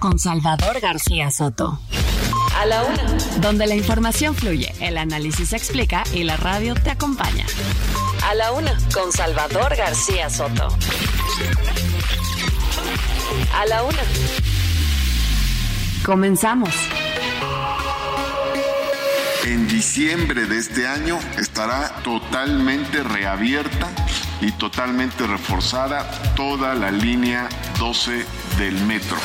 con Salvador García Soto. A la una. Donde la información fluye, el análisis se explica y la radio te acompaña. A la una con Salvador García Soto. A la una. Comenzamos. En diciembre de este año estará totalmente reabierta y totalmente reforzada toda la línea 12 del metro.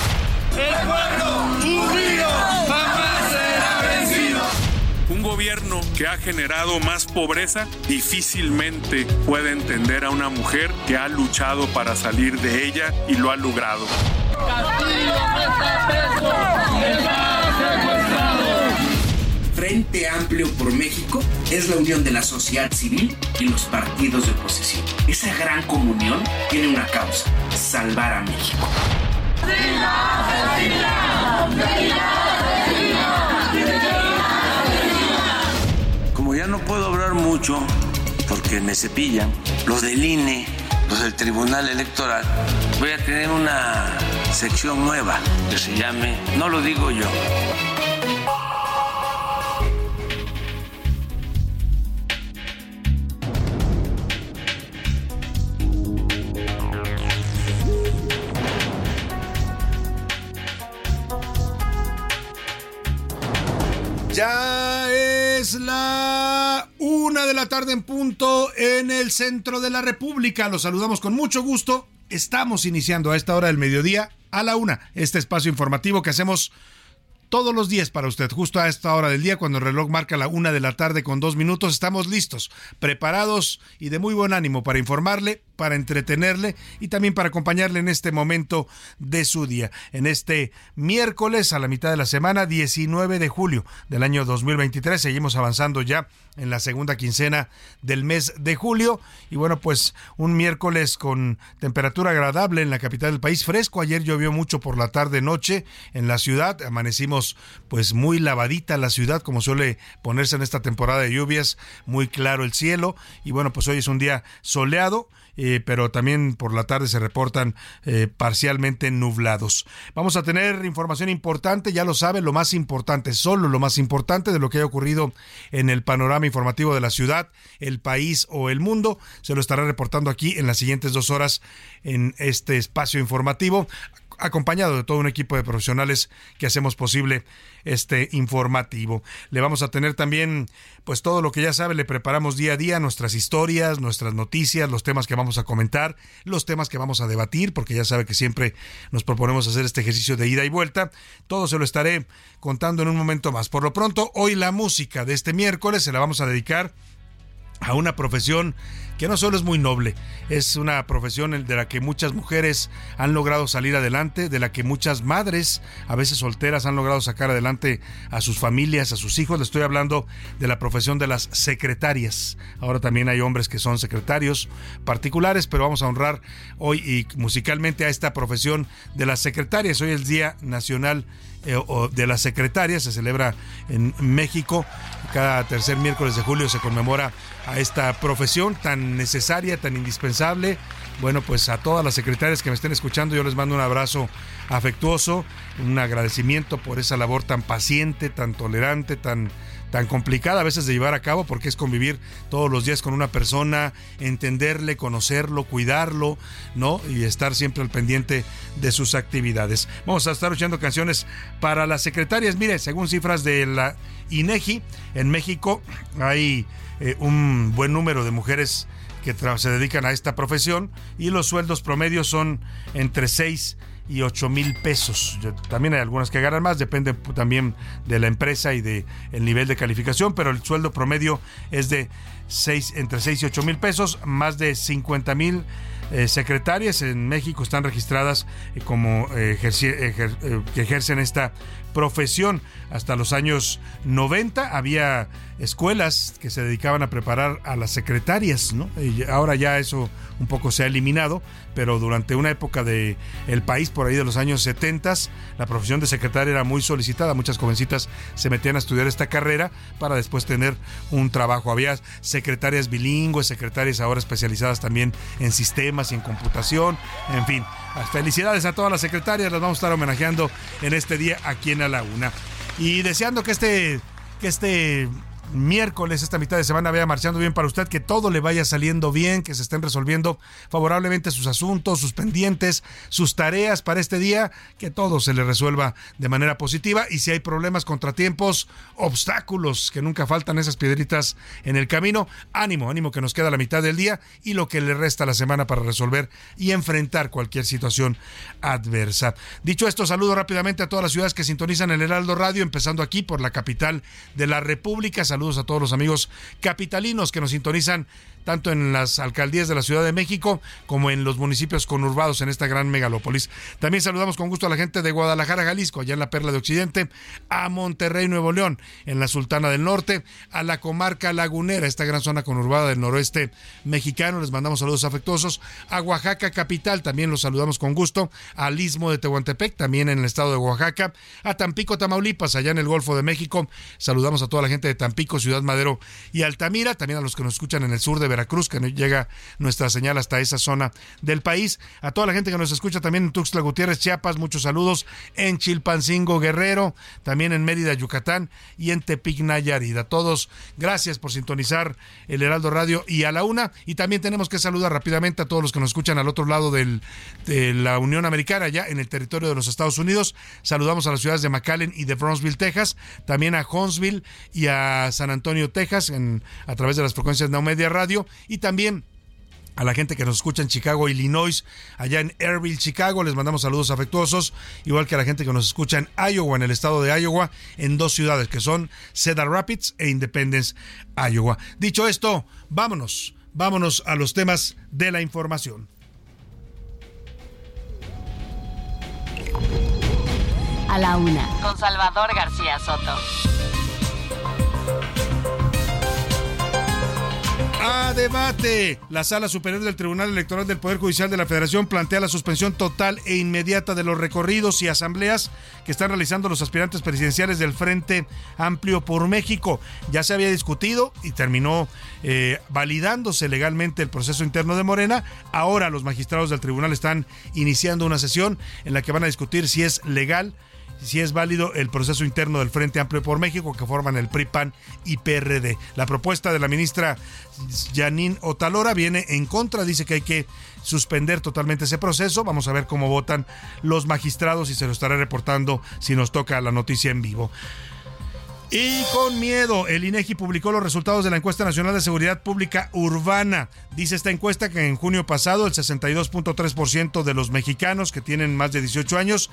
Un gobierno que ha generado más pobreza difícilmente puede entender a una mujer que ha luchado para salir de ella y lo ha logrado. Frente Amplio por México es la unión de la sociedad civil y los partidos de oposición. Esa gran comunión tiene una causa, salvar a México. Como ya no puedo hablar mucho porque me cepillan, los del INE, los del Tribunal Electoral, voy a tener una sección nueva que se llame, no lo digo yo, Ya es la una de la tarde en punto en el centro de la República. Los saludamos con mucho gusto. Estamos iniciando a esta hora del mediodía a la una este espacio informativo que hacemos todos los días para usted, justo a esta hora del día, cuando el reloj marca la una de la tarde con dos minutos, estamos listos, preparados y de muy buen ánimo para informarle, para entretenerle y también para acompañarle en este momento de su día. En este miércoles, a la mitad de la semana, 19 de julio del año 2023, seguimos avanzando ya en la segunda quincena del mes de julio. Y bueno, pues un miércoles con temperatura agradable en la capital del país, fresco. Ayer llovió mucho por la tarde noche en la ciudad. Amanecimos pues muy lavadita la ciudad, como suele ponerse en esta temporada de lluvias, muy claro el cielo. Y bueno, pues hoy es un día soleado. Eh, pero también por la tarde se reportan eh, parcialmente nublados. Vamos a tener información importante, ya lo sabe, lo más importante, solo lo más importante de lo que haya ocurrido en el panorama informativo de la ciudad, el país o el mundo. Se lo estará reportando aquí en las siguientes dos horas en este espacio informativo acompañado de todo un equipo de profesionales que hacemos posible este informativo. Le vamos a tener también, pues todo lo que ya sabe, le preparamos día a día nuestras historias, nuestras noticias, los temas que vamos a comentar, los temas que vamos a debatir, porque ya sabe que siempre nos proponemos hacer este ejercicio de ida y vuelta. Todo se lo estaré contando en un momento más. Por lo pronto, hoy la música de este miércoles se la vamos a dedicar a una profesión que no solo es muy noble, es una profesión de la que muchas mujeres han logrado salir adelante, de la que muchas madres, a veces solteras, han logrado sacar adelante a sus familias, a sus hijos. Le estoy hablando de la profesión de las secretarias. Ahora también hay hombres que son secretarios particulares, pero vamos a honrar hoy y musicalmente a esta profesión de las secretarias. Hoy es el Día Nacional eh, de las Secretarias, se celebra en México. Cada tercer miércoles de julio se conmemora a esta profesión tan necesaria, tan indispensable. Bueno, pues a todas las secretarias que me estén escuchando, yo les mando un abrazo afectuoso, un agradecimiento por esa labor tan paciente, tan tolerante, tan tan complicada a veces de llevar a cabo porque es convivir todos los días con una persona, entenderle, conocerlo, cuidarlo, ¿no? Y estar siempre al pendiente de sus actividades. Vamos a estar escuchando canciones para las secretarias. Mire, según cifras de la INEGI, en México hay eh, un buen número de mujeres que se dedican a esta profesión y los sueldos promedios son entre 6 y 8 mil pesos. También hay algunas que ganan más, depende también de la empresa y de el nivel de calificación, pero el sueldo promedio es de 6, entre 6 y 8 mil pesos, más de 50 mil eh, secretarias en México están registradas eh, como eh, que ejercen esta profesión. Hasta los años 90 había escuelas que se dedicaban a preparar a las secretarias, ¿no? Ahora ya eso un poco se ha eliminado, pero durante una época de país por ahí de los años 70, la profesión de secretaria era muy solicitada, muchas jovencitas se metían a estudiar esta carrera para después tener un trabajo. Había secretarias bilingües, secretarias ahora especializadas también en sistemas y en computación, en fin. Felicidades a todas las secretarias, las vamos a estar homenajeando en este día aquí en la Una. Y deseando que este, que este miércoles, esta mitad de semana vaya marchando bien para usted, que todo le vaya saliendo bien, que se estén resolviendo favorablemente sus asuntos, sus pendientes, sus tareas para este día, que todo se le resuelva de manera positiva y si hay problemas, contratiempos, obstáculos, que nunca faltan esas piedritas en el camino, ánimo, ánimo que nos queda la mitad del día y lo que le resta la semana para resolver y enfrentar cualquier situación adversa. Dicho esto, saludo rápidamente a todas las ciudades que sintonizan el Heraldo Radio, empezando aquí por la capital de la República. Saludos a todos los amigos capitalinos que nos sintonizan tanto en las alcaldías de la Ciudad de México como en los municipios conurbados en esta gran megalópolis. También saludamos con gusto a la gente de Guadalajara, Jalisco, allá en la Perla de Occidente, a Monterrey, Nuevo León, en la Sultana del Norte, a la comarca lagunera, esta gran zona conurbada del noroeste mexicano. Les mandamos saludos afectuosos. A Oaxaca capital, también los saludamos con gusto. Al Istmo de Tehuantepec, también en el estado de Oaxaca. A Tampico, Tamaulipas, allá en el Golfo de México. Saludamos a toda la gente de Tampico, Ciudad Madero y Altamira, también a los que nos escuchan en el sur de Veracruz, que llega nuestra señal hasta esa zona del país. A toda la gente que nos escucha también en Tuxtla Gutiérrez, Chiapas, muchos saludos. En Chilpancingo, Guerrero, también en Mérida, Yucatán y en Tepic, Nayarit. A todos, gracias por sintonizar el Heraldo Radio y a la una. Y también tenemos que saludar rápidamente a todos los que nos escuchan al otro lado del, de la Unión Americana, ya en el territorio de los Estados Unidos. Saludamos a las ciudades de McAllen y de Brownsville, Texas, también a Huntsville y a San Antonio, Texas, en, a través de las frecuencias de Media Radio y también a la gente que nos escucha en Chicago, Illinois, allá en Airville, Chicago, les mandamos saludos afectuosos, igual que a la gente que nos escucha en Iowa, en el estado de Iowa, en dos ciudades que son Cedar Rapids e Independence, Iowa. Dicho esto, vámonos, vámonos a los temas de la información. A la una, con Salvador García Soto. A debate. La Sala Superior del Tribunal Electoral del Poder Judicial de la Federación plantea la suspensión total e inmediata de los recorridos y asambleas que están realizando los aspirantes presidenciales del Frente Amplio por México. Ya se había discutido y terminó eh, validándose legalmente el proceso interno de Morena. Ahora los magistrados del tribunal están iniciando una sesión en la que van a discutir si es legal si es válido el proceso interno del Frente Amplio por México que forman el PRI, PAN y PRD. La propuesta de la ministra Janine Otalora viene en contra, dice que hay que suspender totalmente ese proceso. Vamos a ver cómo votan los magistrados y se lo estaré reportando si nos toca la noticia en vivo. Y con miedo, el INEGI publicó los resultados de la encuesta nacional de seguridad pública urbana. Dice esta encuesta que en junio pasado el 62.3% de los mexicanos que tienen más de 18 años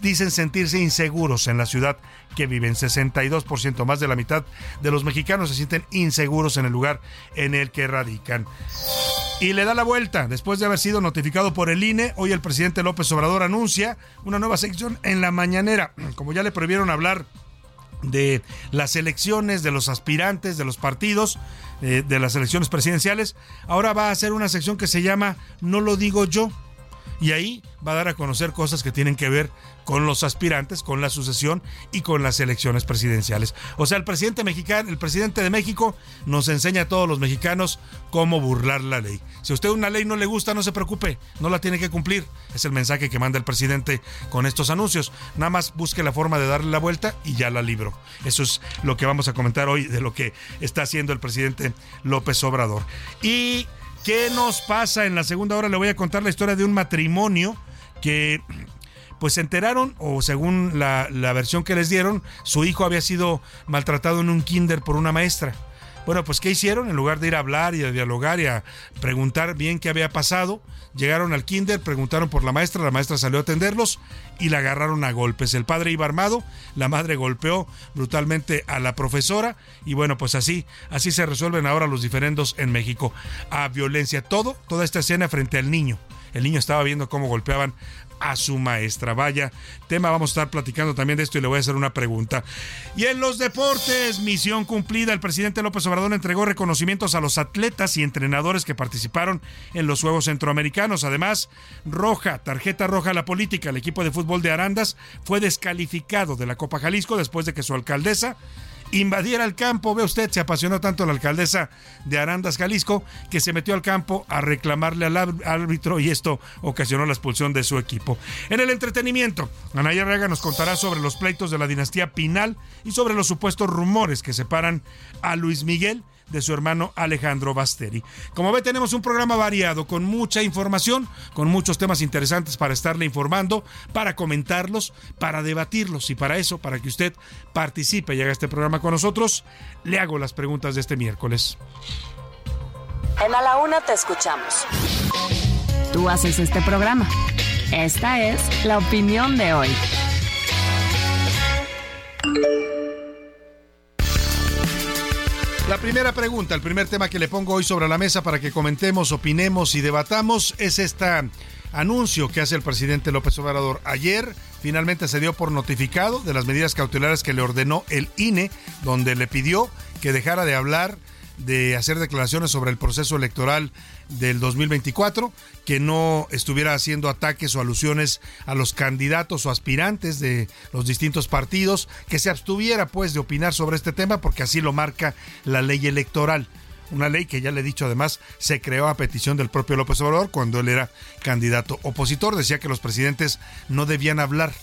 dicen sentirse inseguros en la ciudad que viven. 62%, más de la mitad de los mexicanos se sienten inseguros en el lugar en el que radican. Y le da la vuelta. Después de haber sido notificado por el INE, hoy el presidente López Obrador anuncia una nueva sección en la mañanera. Como ya le prohibieron hablar de las elecciones, de los aspirantes, de los partidos, eh, de las elecciones presidenciales. Ahora va a hacer una sección que se llama No lo digo yo. Y ahí va a dar a conocer cosas que tienen que ver con los aspirantes, con la sucesión y con las elecciones presidenciales. O sea, el presidente mexicano, el presidente de México nos enseña a todos los mexicanos cómo burlar la ley. Si a usted una ley no le gusta, no se preocupe, no la tiene que cumplir. Es el mensaje que manda el presidente con estos anuncios. Nada más busque la forma de darle la vuelta y ya la libro. Eso es lo que vamos a comentar hoy de lo que está haciendo el presidente López Obrador. Y ¿Qué nos pasa? En la segunda hora le voy a contar la historia de un matrimonio que pues se enteraron, o según la, versión que les dieron, su hijo había sido maltratado en un kinder por una maestra. Bueno, pues ¿qué hicieron? En lugar de ir a hablar y a dialogar y a preguntar bien qué había pasado, llegaron al kinder, preguntaron por la maestra, la maestra salió a atenderlos y la agarraron a golpes. El padre iba armado, la madre golpeó brutalmente a la profesora y bueno, pues así, así se resuelven ahora los diferendos en México. A violencia, todo, toda esta escena frente al niño. El niño estaba viendo cómo golpeaban a su maestra. Vaya tema, vamos a estar platicando también de esto y le voy a hacer una pregunta. Y en los deportes, misión cumplida. El presidente López Obrador entregó reconocimientos a los atletas y entrenadores que participaron en los Juegos Centroamericanos. Además, roja, tarjeta roja a la política. El equipo de fútbol de Arandas fue descalificado de la Copa Jalisco después de que su alcaldesa invadiera el campo. Ve usted, se apasionó tanto la alcaldesa de Arandas, Jalisco, que se metió al campo a reclamarle al árbitro y esto ocasionó la expulsión de su equipo. En el entretenimiento, Anaya Rega nos contará sobre los pleitos de la dinastía Pinal y sobre los supuestos rumores que separan a Luis Miguel de su hermano Alejandro Basteri. Como ve, tenemos un programa variado con mucha información, con muchos temas interesantes para estarle informando, para comentarlos, para debatirlos y para eso, para que usted participe y haga este programa con nosotros, le hago las preguntas de este miércoles. En A la Una te escuchamos. Tú haces este programa. Esta es la opinión de hoy. La primera pregunta, el primer tema que le pongo hoy sobre la mesa para que comentemos, opinemos y debatamos es este anuncio que hace el presidente López Obrador. Ayer finalmente se dio por notificado de las medidas cautelares que le ordenó el INE, donde le pidió que dejara de hablar de hacer declaraciones sobre el proceso electoral del 2024, que no estuviera haciendo ataques o alusiones a los candidatos o aspirantes de los distintos partidos, que se abstuviera pues de opinar sobre este tema porque así lo marca la ley electoral. Una ley que ya le he dicho además se creó a petición del propio López Obrador cuando él era candidato opositor. Decía que los presidentes no debían hablar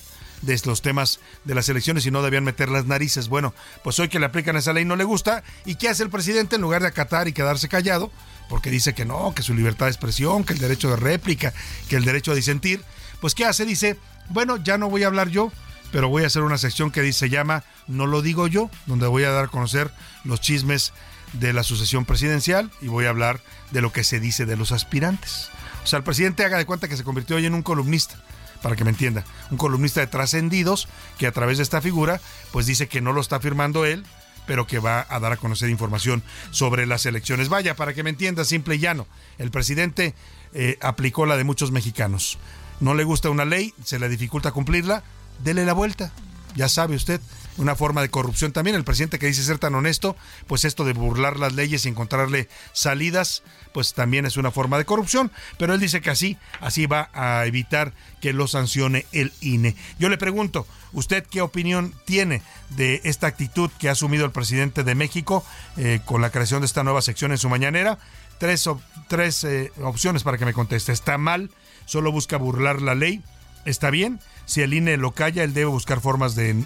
de los temas de las elecciones y no debían meter las narices. Bueno, pues hoy que le aplican esa ley no le gusta. ¿Y qué hace el presidente en lugar de acatar y quedarse callado? Porque dice que no, que su libertad de expresión, que el derecho de réplica, que el derecho a disentir. Pues ¿qué hace? Dice, bueno, ya no voy a hablar yo, pero voy a hacer una sección que se llama No lo digo yo, donde voy a dar a conocer los chismes de la sucesión presidencial y voy a hablar de lo que se dice de los aspirantes. O sea, el presidente haga de cuenta que se convirtió hoy en un columnista para que me entienda, un columnista de trascendidos que a través de esta figura pues dice que no lo está firmando él, pero que va a dar a conocer información sobre las elecciones. Vaya, para que me entienda, simple y llano, el presidente eh, aplicó la de muchos mexicanos. No le gusta una ley, se le dificulta cumplirla, dele la vuelta. Ya sabe usted, una forma de corrupción también. El presidente que dice ser tan honesto, pues esto de burlar las leyes y encontrarle salidas, pues también es una forma de corrupción. Pero él dice que así, así va a evitar que lo sancione el INE. Yo le pregunto, ¿usted qué opinión tiene de esta actitud que ha asumido el presidente de México eh, con la creación de esta nueva sección en su mañanera? Tres, tres eh, opciones para que me conteste. ¿Está mal? ¿Solo busca burlar la ley? ¿Está bien? Si el INE lo calla, él debe buscar formas de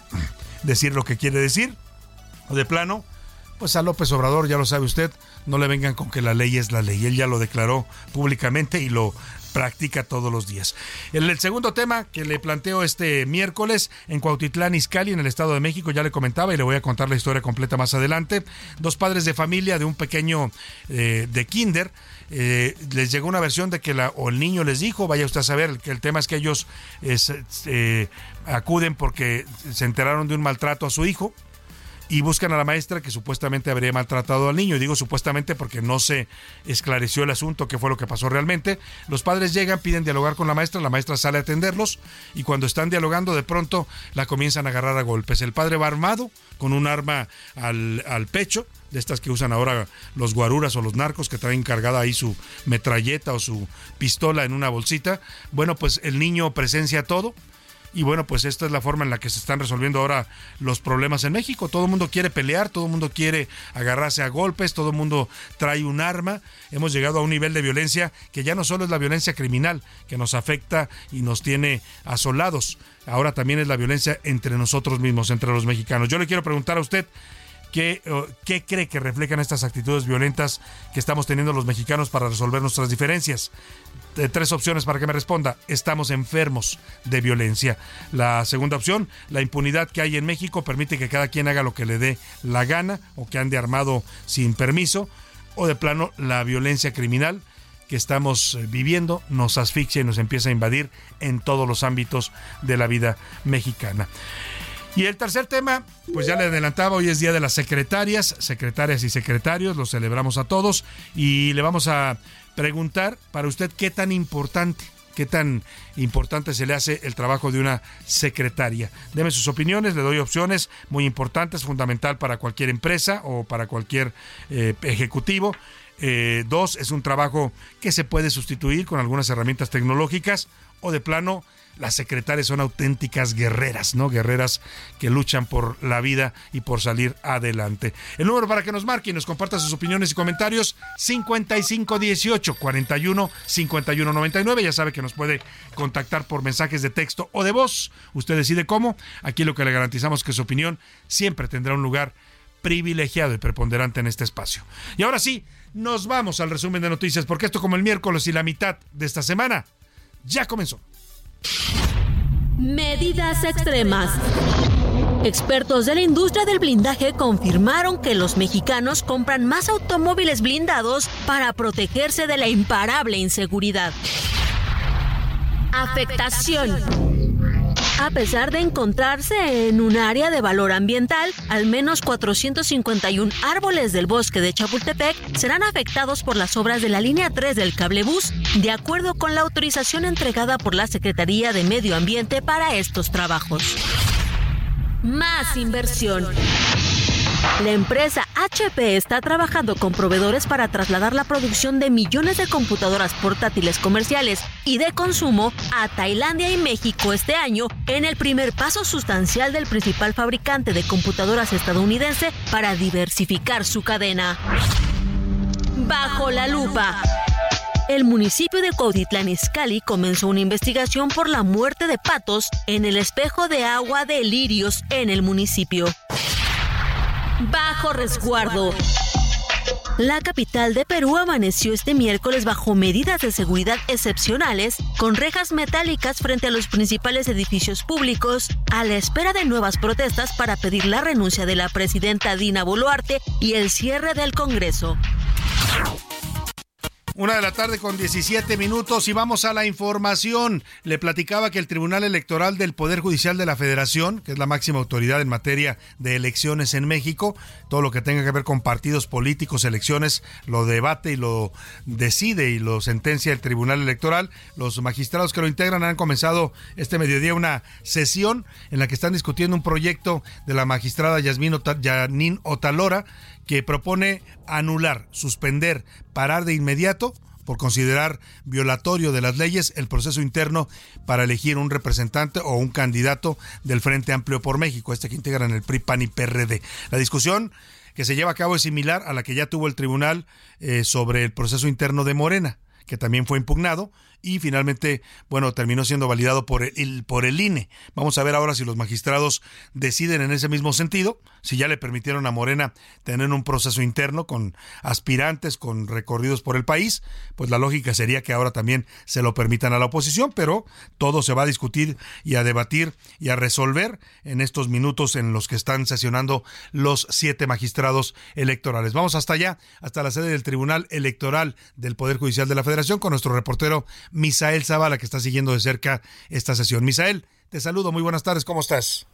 decir lo que quiere decir. O de plano, pues a López Obrador, ya lo sabe usted, no le vengan con que la ley es la ley. Él ya lo declaró públicamente y lo practica todos los días. El, el, segundo tema que le planteo este miércoles en Cuautitlán, Izcalli, en el Estado de México, ya le comentaba y le voy a contar la historia completa más adelante. Dos padres de familia de un pequeño eh, de kinder. Eh, les llegó una versión de que la, o el niño les dijo, vaya usted a saber, que el tema es que ellos eh, acuden porque se enteraron de un maltrato a su hijo, y buscan a la maestra que supuestamente habría maltratado al niño. Y digo supuestamente porque no se esclareció el asunto, qué fue lo que pasó realmente. Los padres llegan, piden dialogar con la maestra, la maestra sale a atenderlos y cuando están dialogando de pronto la comienzan a agarrar a golpes. El padre va armado con un arma al, al pecho, de estas que usan ahora los guaruras o los narcos que traen cargada ahí su metralleta o su pistola en una bolsita. Bueno, pues el niño presencia todo y bueno, pues esta es la forma en la que se están resolviendo ahora los problemas en México. Todo el mundo quiere pelear, todo el mundo quiere agarrarse a golpes, todo el mundo trae un arma. Hemos llegado a un nivel de violencia que ya no solo es la violencia criminal, que nos afecta y nos tiene asolados. Ahora también es la violencia entre nosotros mismos, entre los mexicanos. Yo le quiero preguntar a usted, qué, cree que reflejan estas actitudes violentas que estamos teniendo los mexicanos para resolver nuestras diferencias. tres opciones para que me responda. Estamos enfermos de violencia. La segunda opción, la impunidad que hay en México permite que cada quien haga lo que le dé la gana o que ande armado sin permiso. O de plano, la violencia criminal que estamos eh, viviendo nos asfixia y nos empieza a invadir en todos los ámbitos de la vida mexicana. Y el tercer tema, pues ya le adelantaba, hoy es Día de las Secretarias, secretarias y secretarios, lo celebramos a todos y le vamos a preguntar para usted qué tan importante, qué tan importante se le hace el trabajo de una secretaria. Deme sus opiniones, le doy opciones muy importantes, fundamental para cualquier empresa o para cualquier eh, ejecutivo. Eh, dos, es un trabajo que se puede sustituir con algunas herramientas tecnológicas o de plano las secretarias son auténticas guerreras, ¿no? Guerreras que luchan por la vida y por salir adelante. El número para que nos marque y nos comparta sus opiniones y comentarios, 5518 41 51 99. Ya sabe que nos puede contactar por mensajes de texto o de voz. Usted decide cómo. Aquí lo que le garantizamos que su opinión siempre tendrá un lugar privilegiado y preponderante en este espacio. Y ahora sí, nos vamos al resumen de noticias, porque esto como el miércoles y la mitad de esta semana ya comenzó. Medidas extremas. Expertos de la industria del blindaje confirmaron que los mexicanos compran más automóviles blindados para protegerse de la imparable inseguridad. Afectación. A pesar de encontrarse en un área de valor ambiental, al menos 451 árboles del bosque de Chapultepec serán afectados por las obras de la línea 3 del cablebús, de acuerdo con la autorización entregada por la Secretaría de Medio Ambiente para estos trabajos. Más inversión. La empresa HP está trabajando con proveedores para trasladar la producción de millones de computadoras portátiles comerciales y de consumo a Tailandia y México este año en el primer paso sustancial del principal fabricante de computadoras estadounidense para diversificar su cadena. Bajo la lupa. El municipio de Cuautitlán Izcalli comenzó una investigación por la muerte de patos en el espejo de agua de Lirios en el municipio bajo resguardo. La capital de Perú amaneció este miércoles bajo medidas de seguridad excepcionales, con rejas metálicas frente a los principales edificios públicos, a la espera de nuevas protestas para pedir la renuncia de la presidenta Dina Boluarte y el cierre del Congreso. Una de la tarde con 17 minutos y vamos a la información. Le platicaba que el Tribunal Electoral del Poder Judicial de la Federación, que es la máxima autoridad en materia de elecciones en México, todo lo que tenga que ver con partidos políticos, elecciones, lo debate y lo decide y lo sentencia el Tribunal Electoral. Los magistrados que lo integran han comenzado este mediodía una sesión en la que están discutiendo un proyecto de la magistrada Yasmín Otalora que propone anular, suspender, parar de inmediato por considerar violatorio de las leyes el proceso interno para elegir un representante o un candidato del Frente Amplio por México, este que integran el PRI, PAN y PRD. La discusión que se lleva a cabo es similar a la que ya tuvo el tribunal eh, sobre el proceso interno de Morena, que también fue impugnado y finalmente, bueno, terminó siendo validado por el, por el INE. Vamos a ver ahora si los magistrados deciden en ese mismo sentido, si ya le permitieron a Morena tener un proceso interno con aspirantes, con recorridos por el país, pues la lógica sería que ahora también se lo permitan a la oposición, pero todo se va a discutir y a debatir y a resolver en estos minutos en los que están sesionando los siete magistrados electorales. Vamos hasta allá, hasta la sede del Tribunal Electoral del Poder Judicial de la Federación con nuestro reportero Misael Zavala, que está siguiendo de cerca esta sesión. Misael, te saludo, muy buenas tardes, ¿cómo estás?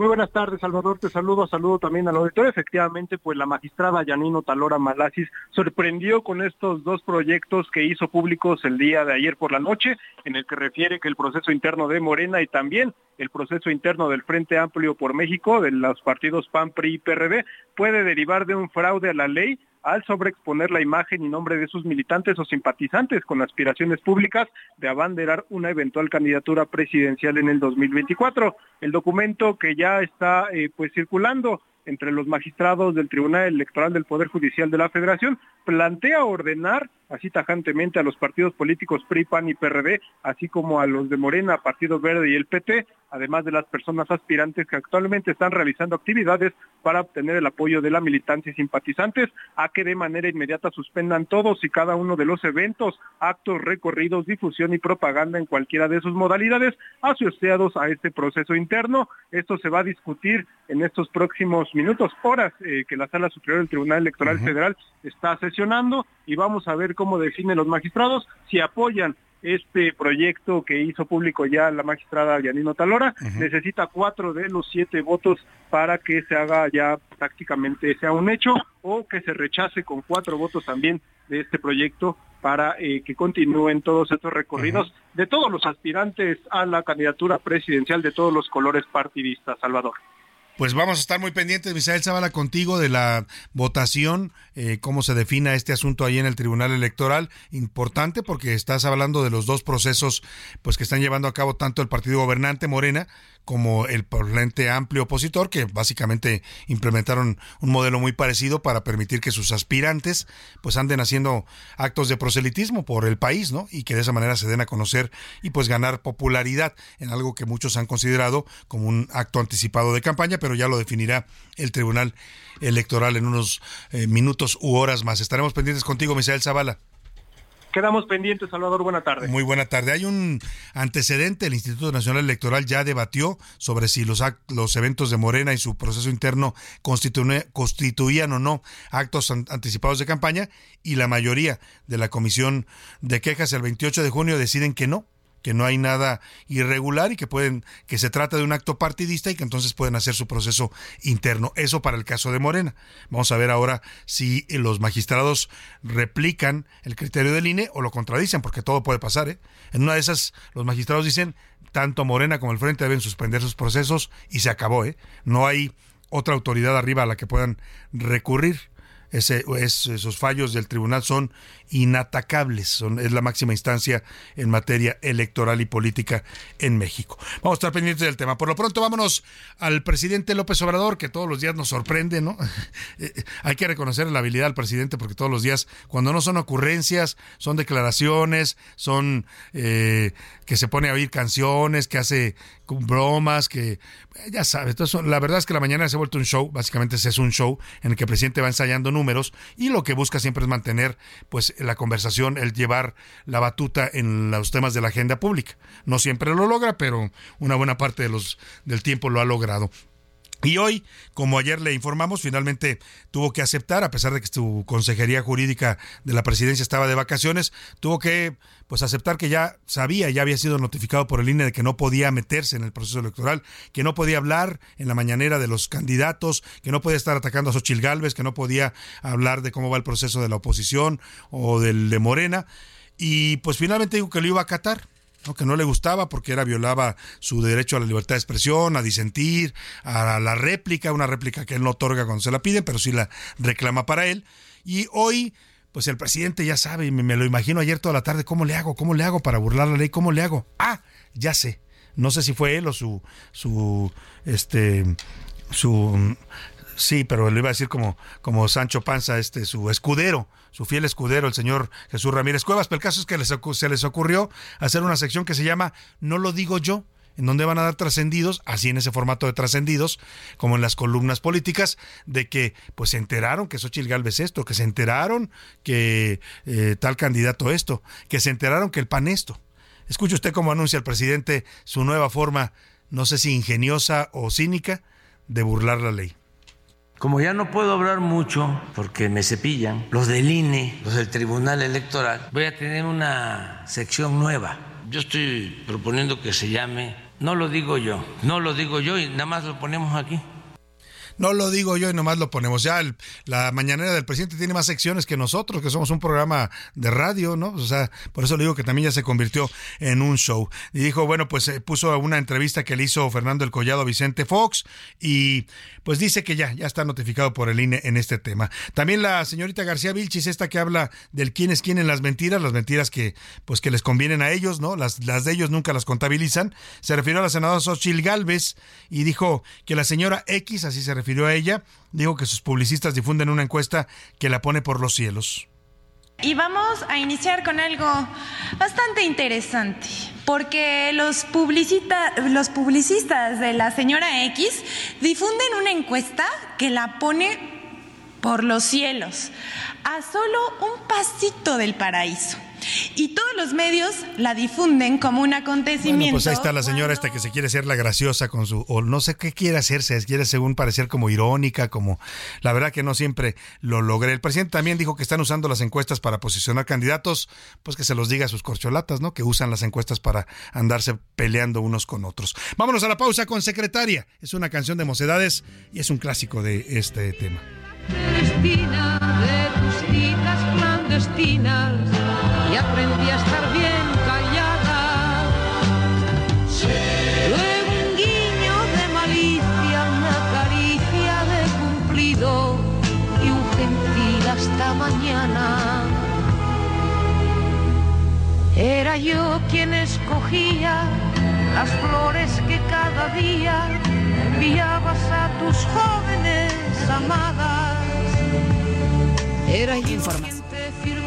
Muy buenas tardes, Salvador. Te saludo, saludo también al auditor. Efectivamente, pues la magistrada Yanino Talora Malasis sorprendió con estos dos proyectos que hizo públicos el día de ayer por la noche, en el que refiere que el proceso interno de Morena y también el proceso interno del Frente Amplio por México, de los partidos PAN, PRI y PRD, puede derivar de un fraude a la ley al sobreexponer la imagen y nombre de sus militantes o simpatizantes con aspiraciones públicas de abanderar una eventual candidatura presidencial en el 2024. El documento que ya está eh, pues circulando entre los magistrados del Tribunal Electoral del Poder Judicial de la Federación plantea ordenar así tajantemente a los partidos políticos PRI, PAN y PRD, así como a los de Morena, Partido Verde y el PT, además de las personas aspirantes que actualmente están realizando actividades para obtener el apoyo de la militancia y simpatizantes, a que de manera inmediata suspendan todos y cada uno de los eventos, actos, recorridos, difusión y propaganda en cualquiera de sus modalidades asociados a este proceso interno. Esto se va a discutir en estos próximos minutos, horas eh, que la Sala Superior del Tribunal Electoral Federal está sesionando y vamos a ver cómo definen los magistrados si apoyan este proyecto que hizo público ya la magistrada Yanino Talora, necesita cuatro de los siete votos para que se haga ya prácticamente sea un hecho o que se rechace con cuatro votos también de este proyecto para eh, que continúen todos estos recorridos de todos los aspirantes a la candidatura presidencial de todos los colores partidistas, Salvador. Pues vamos a estar muy pendientes, Misael Zavala, contigo de la votación, eh, cómo se defina este asunto ahí en el Tribunal Electoral. Importante porque estás hablando de los dos procesos pues que están llevando a cabo tanto el partido gobernante Morena como el Frente Amplio Opositor, que básicamente implementaron un modelo muy parecido para permitir que sus aspirantes pues anden haciendo actos de proselitismo por el país, ¿no? Y que de esa manera se den a conocer y pues ganar popularidad en algo que muchos han considerado como un acto anticipado de campaña, pero ya lo definirá el Tribunal Electoral en unos eh, minutos u horas más. Estaremos pendientes contigo, Misael Zavala. Quedamos pendientes, Salvador. Buena tarde. Muy buena tarde. Hay un antecedente. El Instituto Nacional Electoral ya debatió sobre si los, los eventos de Morena y su proceso interno constituían o no actos anticipados de campaña y la mayoría de la Comisión de Quejas el 28 de junio deciden que no, que no hay nada irregular y que pueden que se trata de un acto partidista y que entonces pueden hacer su proceso interno. Eso para el caso de Morena. Vamos a ver ahora si los magistrados replican el criterio del INE o lo contradicen, porque todo puede pasar. ¿eh? En una de esas, los magistrados dicen tanto Morena como el Frente deben suspender sus procesos y se acabó. ¿eh? No hay otra autoridad arriba a la que puedan recurrir. Ese, esos fallos del tribunal son inatacables, es la máxima instancia en materia electoral y política en México. Vamos a estar pendientes del tema. Por lo pronto, vámonos al presidente López Obrador, que todos los días nos sorprende, ¿no? Eh, hay que reconocer la habilidad del presidente porque todos los días, cuando no son ocurrencias, son declaraciones, son eh, que se pone a oír canciones, que hace bromas, que ya sabes, entonces, la verdad es que la mañana se ha vuelto un show, básicamente es un show en el que el presidente va ensayando números y lo que busca siempre es mantener pues la conversación, el llevar la batuta en los temas de la agenda pública. No siempre lo logra, pero una buena parte de los, del tiempo lo ha logrado. Y hoy, como ayer le informamos, finalmente tuvo que aceptar, a pesar de que su consejería jurídica de la presidencia estaba de vacaciones, tuvo que pues aceptar que ya sabía, ya había sido notificado por el INE de que no podía meterse en el proceso electoral, que no podía hablar en la mañanera de los candidatos, que no podía estar atacando a Xochil Gálvez, que no podía hablar de cómo va el proceso de la oposición o del de Morena. Y pues finalmente dijo que lo iba a acatar que no le gustaba porque era violaba su derecho a la libertad de expresión, a disentir, a la réplica, una réplica que él no otorga cuando se la piden, pero sí la reclama para él. Y hoy, pues el presidente ya sabe, y me, lo imagino ayer toda la tarde, ¿cómo le hago? ¿Cómo le hago para burlar la ley? ¿Cómo le hago? Ah, ya sé. No sé si fue él o su, su, este, su, sí, pero le iba a decir como, como Sancho Panza, este, su escudero su fiel escudero, el señor Jesús Ramírez Cuevas. Pero el caso es que se les ocurrió hacer una sección que se llama No lo digo yo en donde van a dar trascendidos, así en ese formato de trascendidos, como en las columnas políticas, de que pues se enteraron que Xochitl Galvez esto, que se enteraron que eh, tal candidato esto, que se enteraron que el PAN esto. Escuche usted cómo anuncia el presidente su nueva forma, no sé si ingeniosa o cínica, de burlar la ley. Como ya no puedo hablar mucho porque me cepillan, los del INE, los del Tribunal Electoral, voy a tener una sección nueva. Yo estoy proponiendo que se llame, no lo digo yo, no lo digo yo y nada más lo ponemos aquí. No lo digo yo y nomás lo ponemos. Ya la mañanera del presidente tiene más secciones que nosotros, que somos un programa de radio, ¿no? O sea, por eso le digo que también ya se convirtió en un show. Y dijo, bueno, pues eh, puso una entrevista que le hizo Fernando El Collado a Vicente Fox y pues dice que ya, ya está notificado por el INE en este tema. También la señorita García Vilchis, esta que habla del quién es quién en las mentiras, las mentiras que pues que les convienen a ellos, ¿no? Las, las de ellos nunca las contabilizan. Se refirió a la senadora Xochil y dijo que la señora X, así se refirió a ella, dijo que sus publicistas difunden una encuesta que la pone por los cielos. Y vamos a iniciar con algo bastante interesante. porque los, publicita, los publicistas de la señora X difunden una encuesta que la pone por los cielos, a solo un pasito del paraíso. Y todos los medios la difunden como un acontecimiento. Bueno, pues ahí está la señora esta que se quiere hacer la graciosa con su, o no sé qué quiere hacerse, quiere según parecer como irónica, como la verdad que no siempre lo logré. El presidente también dijo que están usando las encuestas para posicionar candidatos, pues que se los diga a sus corcholatas, ¿no? Que usan las encuestas para andarse peleando unos con otros. Vámonos a la pausa con Secretaria. Es una canción de mocedades y es un clásico de este tema. de tus citas clandestinas y aprendí a estar bien callada. Luego un guiño de malicia, una caricia de cumplido y un gentil hasta mañana. Era yo quien escogía las flores que cada día enviabas a tus jóvenes amadas. Era yo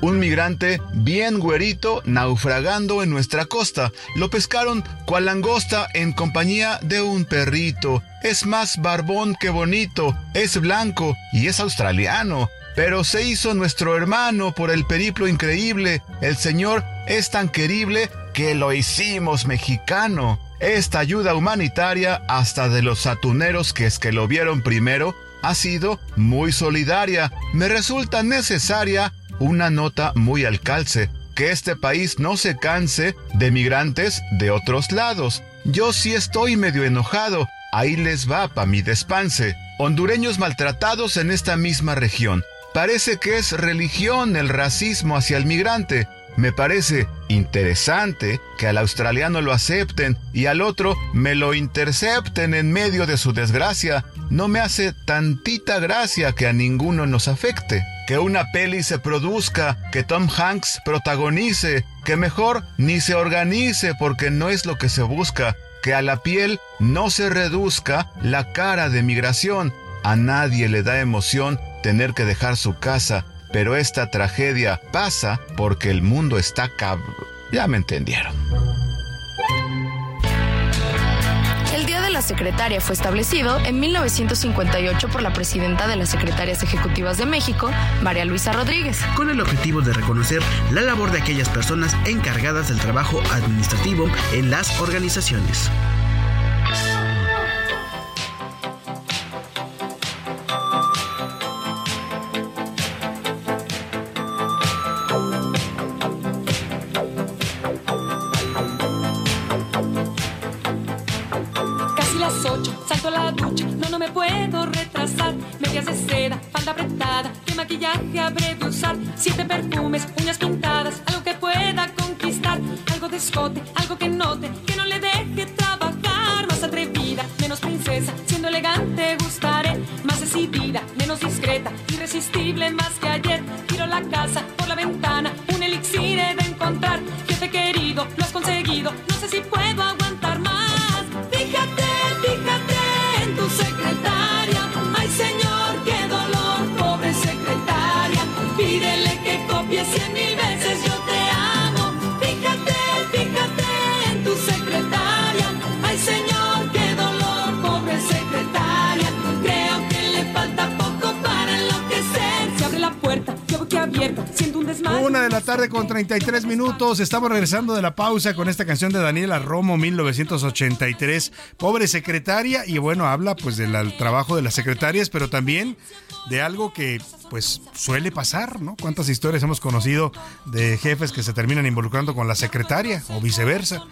Un migrante bien güerito naufragando en nuestra costa. Lo pescaron cual langosta en compañía de un perrito. Es más barbón que bonito, es blanco y es australiano. Pero se hizo nuestro hermano por el periplo increíble. El Señor es tan querible que lo hicimos mexicano. Esta ayuda humanitaria, hasta de los atuneros que es que lo vieron primero, ha sido muy solidaria. Me resulta necesaria una nota muy al calce, que este país no se canse de migrantes de otros lados. Yo sí estoy medio enojado, ahí les va pa' mi despanse. Hondureños maltratados en esta misma región. Parece que es religión el racismo hacia el migrante. Me parece interesante que al australiano lo acepten y al otro me lo intercepten en medio de su desgracia. No me hace tantita gracia que a ninguno nos afecte. Que una peli se produzca, que Tom Hanks protagonice, que mejor ni se organice porque no es lo que se busca. Que a la piel no se reduzca la cara de migración. A nadie le da emoción tener que dejar su casa pero esta tragedia pasa porque el mundo está cab... Ya me entendieron. La Secretaria fue establecido en 1958 por la presidenta de las Secretarias Ejecutivas de México, María Luisa Rodríguez. Con el objetivo de reconocer la labor de aquellas personas encargadas del trabajo administrativo en las organizaciones. Maquillaje habré de usar? Siete perfumes, uñas pintadas, algo que pueda conquistar, algo de escote, algo que note, que no le deje trabajar. Más atrevida, menos princesa, siendo elegante gustaré, más decidida, menos discreta, irresistible más que ayer. Tiro la casa por la ventana, Una de la tarde con 33 minutos. Estamos regresando de la pausa con esta canción de Daniela Romo, 1983. Pobre secretaria. Y bueno, habla pues del trabajo de las secretarias, pero también de algo que pues suele pasar, ¿no? ¿Cuántas historias hemos conocido de jefes que se terminan involucrando con la secretaria o viceversa?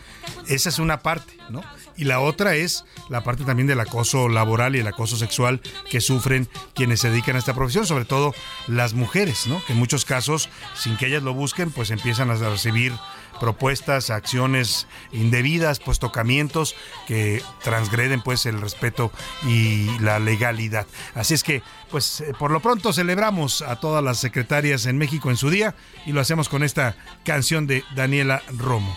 Esa es una parte, ¿no? Y la otra es la parte también del acoso laboral y el acoso sexual que sufren quienes se dedican a esta profesión, sobre todo las mujeres, ¿no? Que en muchos casos, sin que ellas lo busquen, pues empiezan a recibir propuestas, acciones indebidas, pues tocamientos que transgreden pues el respeto y la legalidad. Así es que pues eh, por lo pronto celebramos a todas las secretarias en México en su día y lo hacemos con esta canción de Daniela Romo.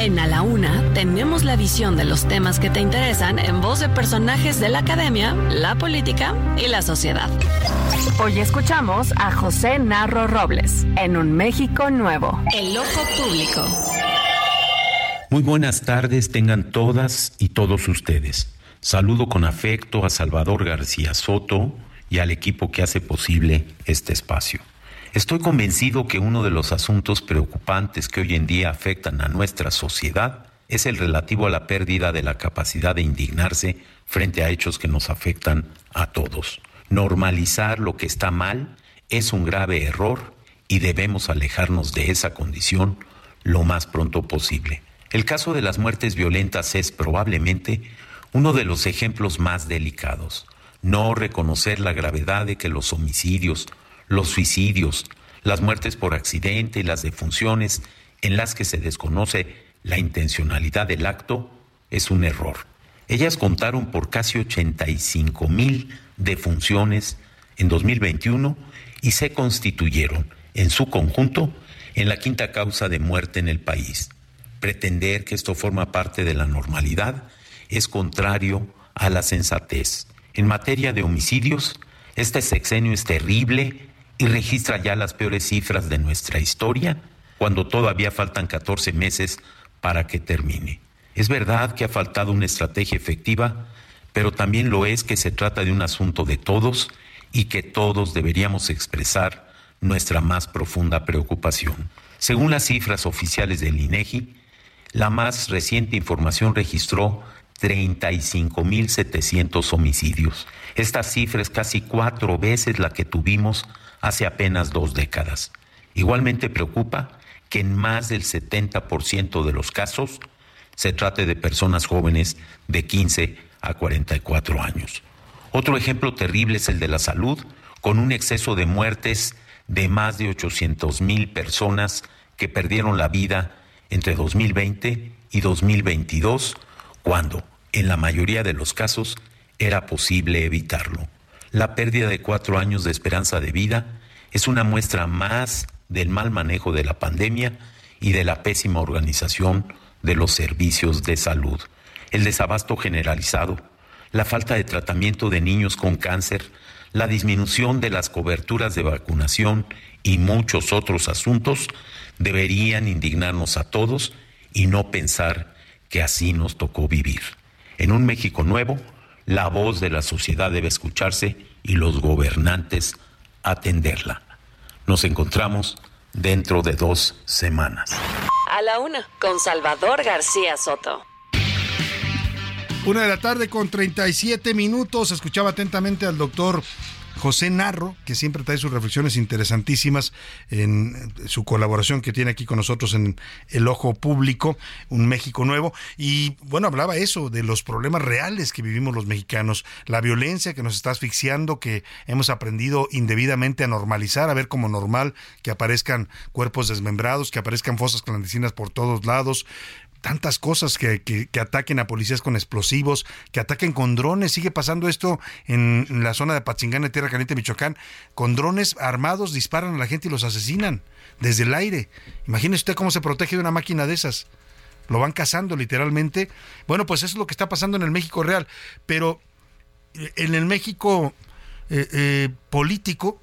En A la Una tenemos la visión de los temas que te interesan en voz de personajes de la academia, la política y la sociedad. Hoy escuchamos a José Narro Robles en Un México Nuevo. El ojo público. Muy buenas tardes tengan todas y todos ustedes. Saludo con afecto a Salvador García Soto, y al equipo que hace posible este espacio. Estoy convencido que uno de los asuntos preocupantes que hoy en día afectan a nuestra sociedad es el relativo a la pérdida de la capacidad de indignarse frente a hechos que nos afectan a todos. Normalizar lo que está mal es un grave error y debemos alejarnos de esa condición lo más pronto posible. El caso de las muertes violentas es probablemente uno de los ejemplos más delicados no reconocer la gravedad de que los homicidios, los suicidios, las muertes por accidente y las defunciones en las que se desconoce la intencionalidad del acto es un error. Ellas contaron por casi 85 mil defunciones en 2021 y se constituyeron en su conjunto en la quinta causa de muerte en el país. Pretender que esto forma parte de la normalidad es contrario a la sensatez. En materia de homicidios, este sexenio es terrible y registra ya las peores cifras de nuestra historia, cuando todavía faltan 14 meses para que termine. Es verdad que ha faltado una estrategia efectiva, pero también lo es que se trata de un asunto de todos y que todos deberíamos expresar nuestra más profunda preocupación. Según las cifras oficiales del INEGI, la más reciente información registró 35.700 homicidios. Esta cifra es casi cuatro veces la que tuvimos hace apenas dos décadas. Igualmente preocupa que en más del 70% de los casos se trate de personas jóvenes de 15 a 44 años. Otro ejemplo terrible es el de la salud, con un exceso de muertes de más de 800 mil personas que perdieron la vida entre 2020 y 2022, cuando en la mayoría de los casos era posible evitarlo. La pérdida de cuatro años de esperanza de vida es una muestra más del mal manejo de la pandemia y de la pésima organización de los servicios de salud. El desabasto generalizado, la falta de tratamiento de niños con cáncer, la disminución de las coberturas de vacunación y muchos otros asuntos deberían indignarnos a todos y no pensar que así nos tocó vivir. En un México nuevo, la voz de la sociedad debe escucharse y los gobernantes atenderla. Nos encontramos dentro de dos semanas. A la una, con Salvador García Soto. Una de la tarde con 37 minutos. Escuchaba atentamente al doctor José Narro, que siempre trae sus reflexiones interesantísimas en su colaboración que tiene aquí con nosotros en El Ojo Público, un México Nuevo. Y bueno, hablaba eso, de los problemas reales que vivimos los mexicanos, la violencia que nos está asfixiando, que hemos aprendido indebidamente a normalizar, a ver como normal que aparezcan cuerpos desmembrados, que aparezcan fosas clandestinas por todos lados, tantas cosas que, que, ataquen a policías con explosivos, que ataquen con drones. Sigue pasando esto en, la zona de Pachingán, en Tierra Caliente, Michoacán. Con drones armados disparan a la gente y los asesinan desde el aire. Imagínese usted cómo se protege de una máquina de esas. Lo van cazando literalmente. Bueno, pues eso es lo que está pasando en el México real. Pero eh, en el México eh, eh, político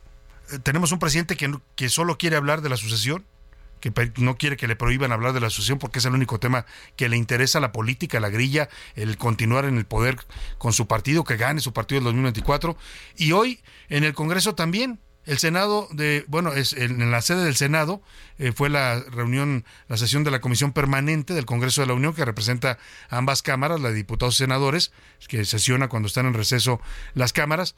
tenemos un presidente que, que solo quiere hablar de la sucesión que no quiere que le prohíban hablar de la asociación porque es el único tema que le interesa la política, la grilla, el continuar en el poder con su partido, que gane su partido en 2024. Y hoy en el Congreso también, el Senado de, bueno, es en la sede del Senado eh, fue la reunión, la sesión de la Comisión Permanente del Congreso de la Unión que representa ambas cámaras, la de diputados y senadores, que sesiona cuando están en receso las cámaras.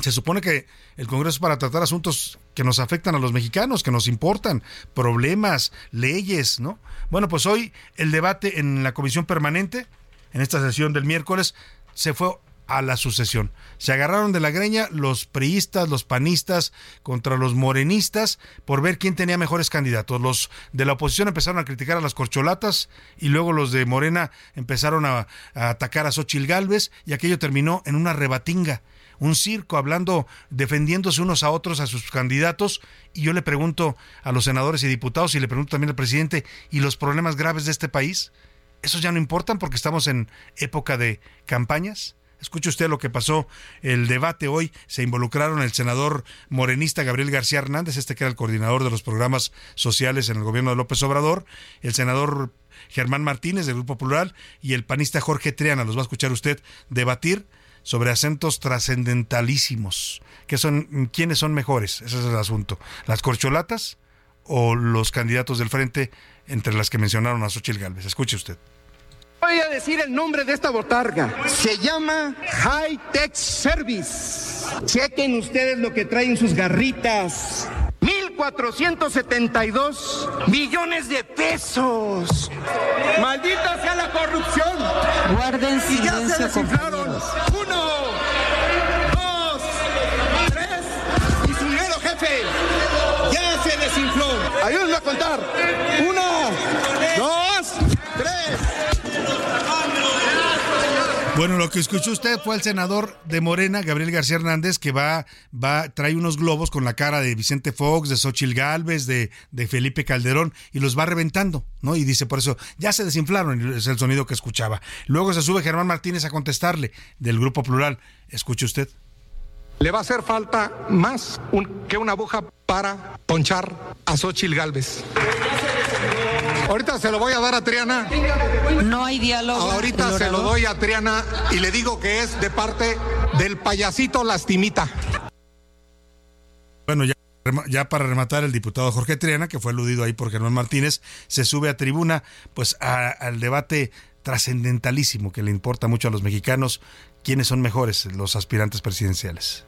Se supone que el Congreso es para tratar asuntos que nos afectan a los mexicanos, que nos importan, problemas, leyes, ¿no? Bueno, pues hoy el debate en la Comisión Permanente, en esta sesión del miércoles, se fue a la sucesión. Se agarraron de la greña los priistas, los panistas contra los morenistas por ver quién tenía mejores candidatos. Los de la oposición empezaron a criticar a las corcholatas y luego los de Morena empezaron a, atacar a Xochil Gálvez y aquello terminó en una rebatinga, un circo hablando, defendiéndose unos a otros a sus candidatos y yo le pregunto a los senadores y diputados y le pregunto también al presidente, ¿y los problemas graves de este país? ¿Esos ya no importan porque estamos en época de campañas? Escuche usted lo que pasó el debate hoy. Se involucraron el senador morenista Gabriel García Hernández, este que era el coordinador de los programas sociales en el gobierno de López Obrador, el senador Germán Martínez del Grupo Plural y el panista Jorge Triana. Los va a escuchar usted debatir sobre acentos trascendentalísimos. ¿Qué son, ¿Quiénes son mejores? Ese es el asunto. ¿Las corcholatas o los candidatos del frente entre las que mencionaron a Xochitl Gálvez? Escuche usted. Voy a decir el nombre de esta botarga. Se llama High Tech Service. Chequen ustedes lo que traen sus garritas. 1.472 millones de pesos. Maldita sea la corrupción. Guarden y ya silencio, se desinflaron. Uno, dos, tres. Y su mero jefe ya se desinfló. Ayúdenme a contar. Una, Bueno, lo que escuchó usted fue el senador de Morena, Gabriel García Hernández, que va, va, trae unos globos con la cara de Vicente Fox, de Xochil Gálvez, de, de Felipe Calderón, y los va reventando, ¿no? Y dice por eso, ya se desinflaron, es el sonido que escuchaba. Luego se sube Germán Martínez a contestarle, del Grupo Plural. Escuche usted. Le va a hacer falta más que una aguja para ponchar a Xochil Gálvez. Ahorita se lo voy a dar a Triana. No hay diálogo. Ahorita se lo doy a Triana y le digo que es de parte del payasito lastimita. Bueno, ya, ya para rematar, el diputado Jorge Triana, que fue aludido ahí por Germán Martínez, se sube a tribuna, pues al debate trascendentalísimo que le importa mucho a los mexicanos, quiénes son mejores los aspirantes presidenciales.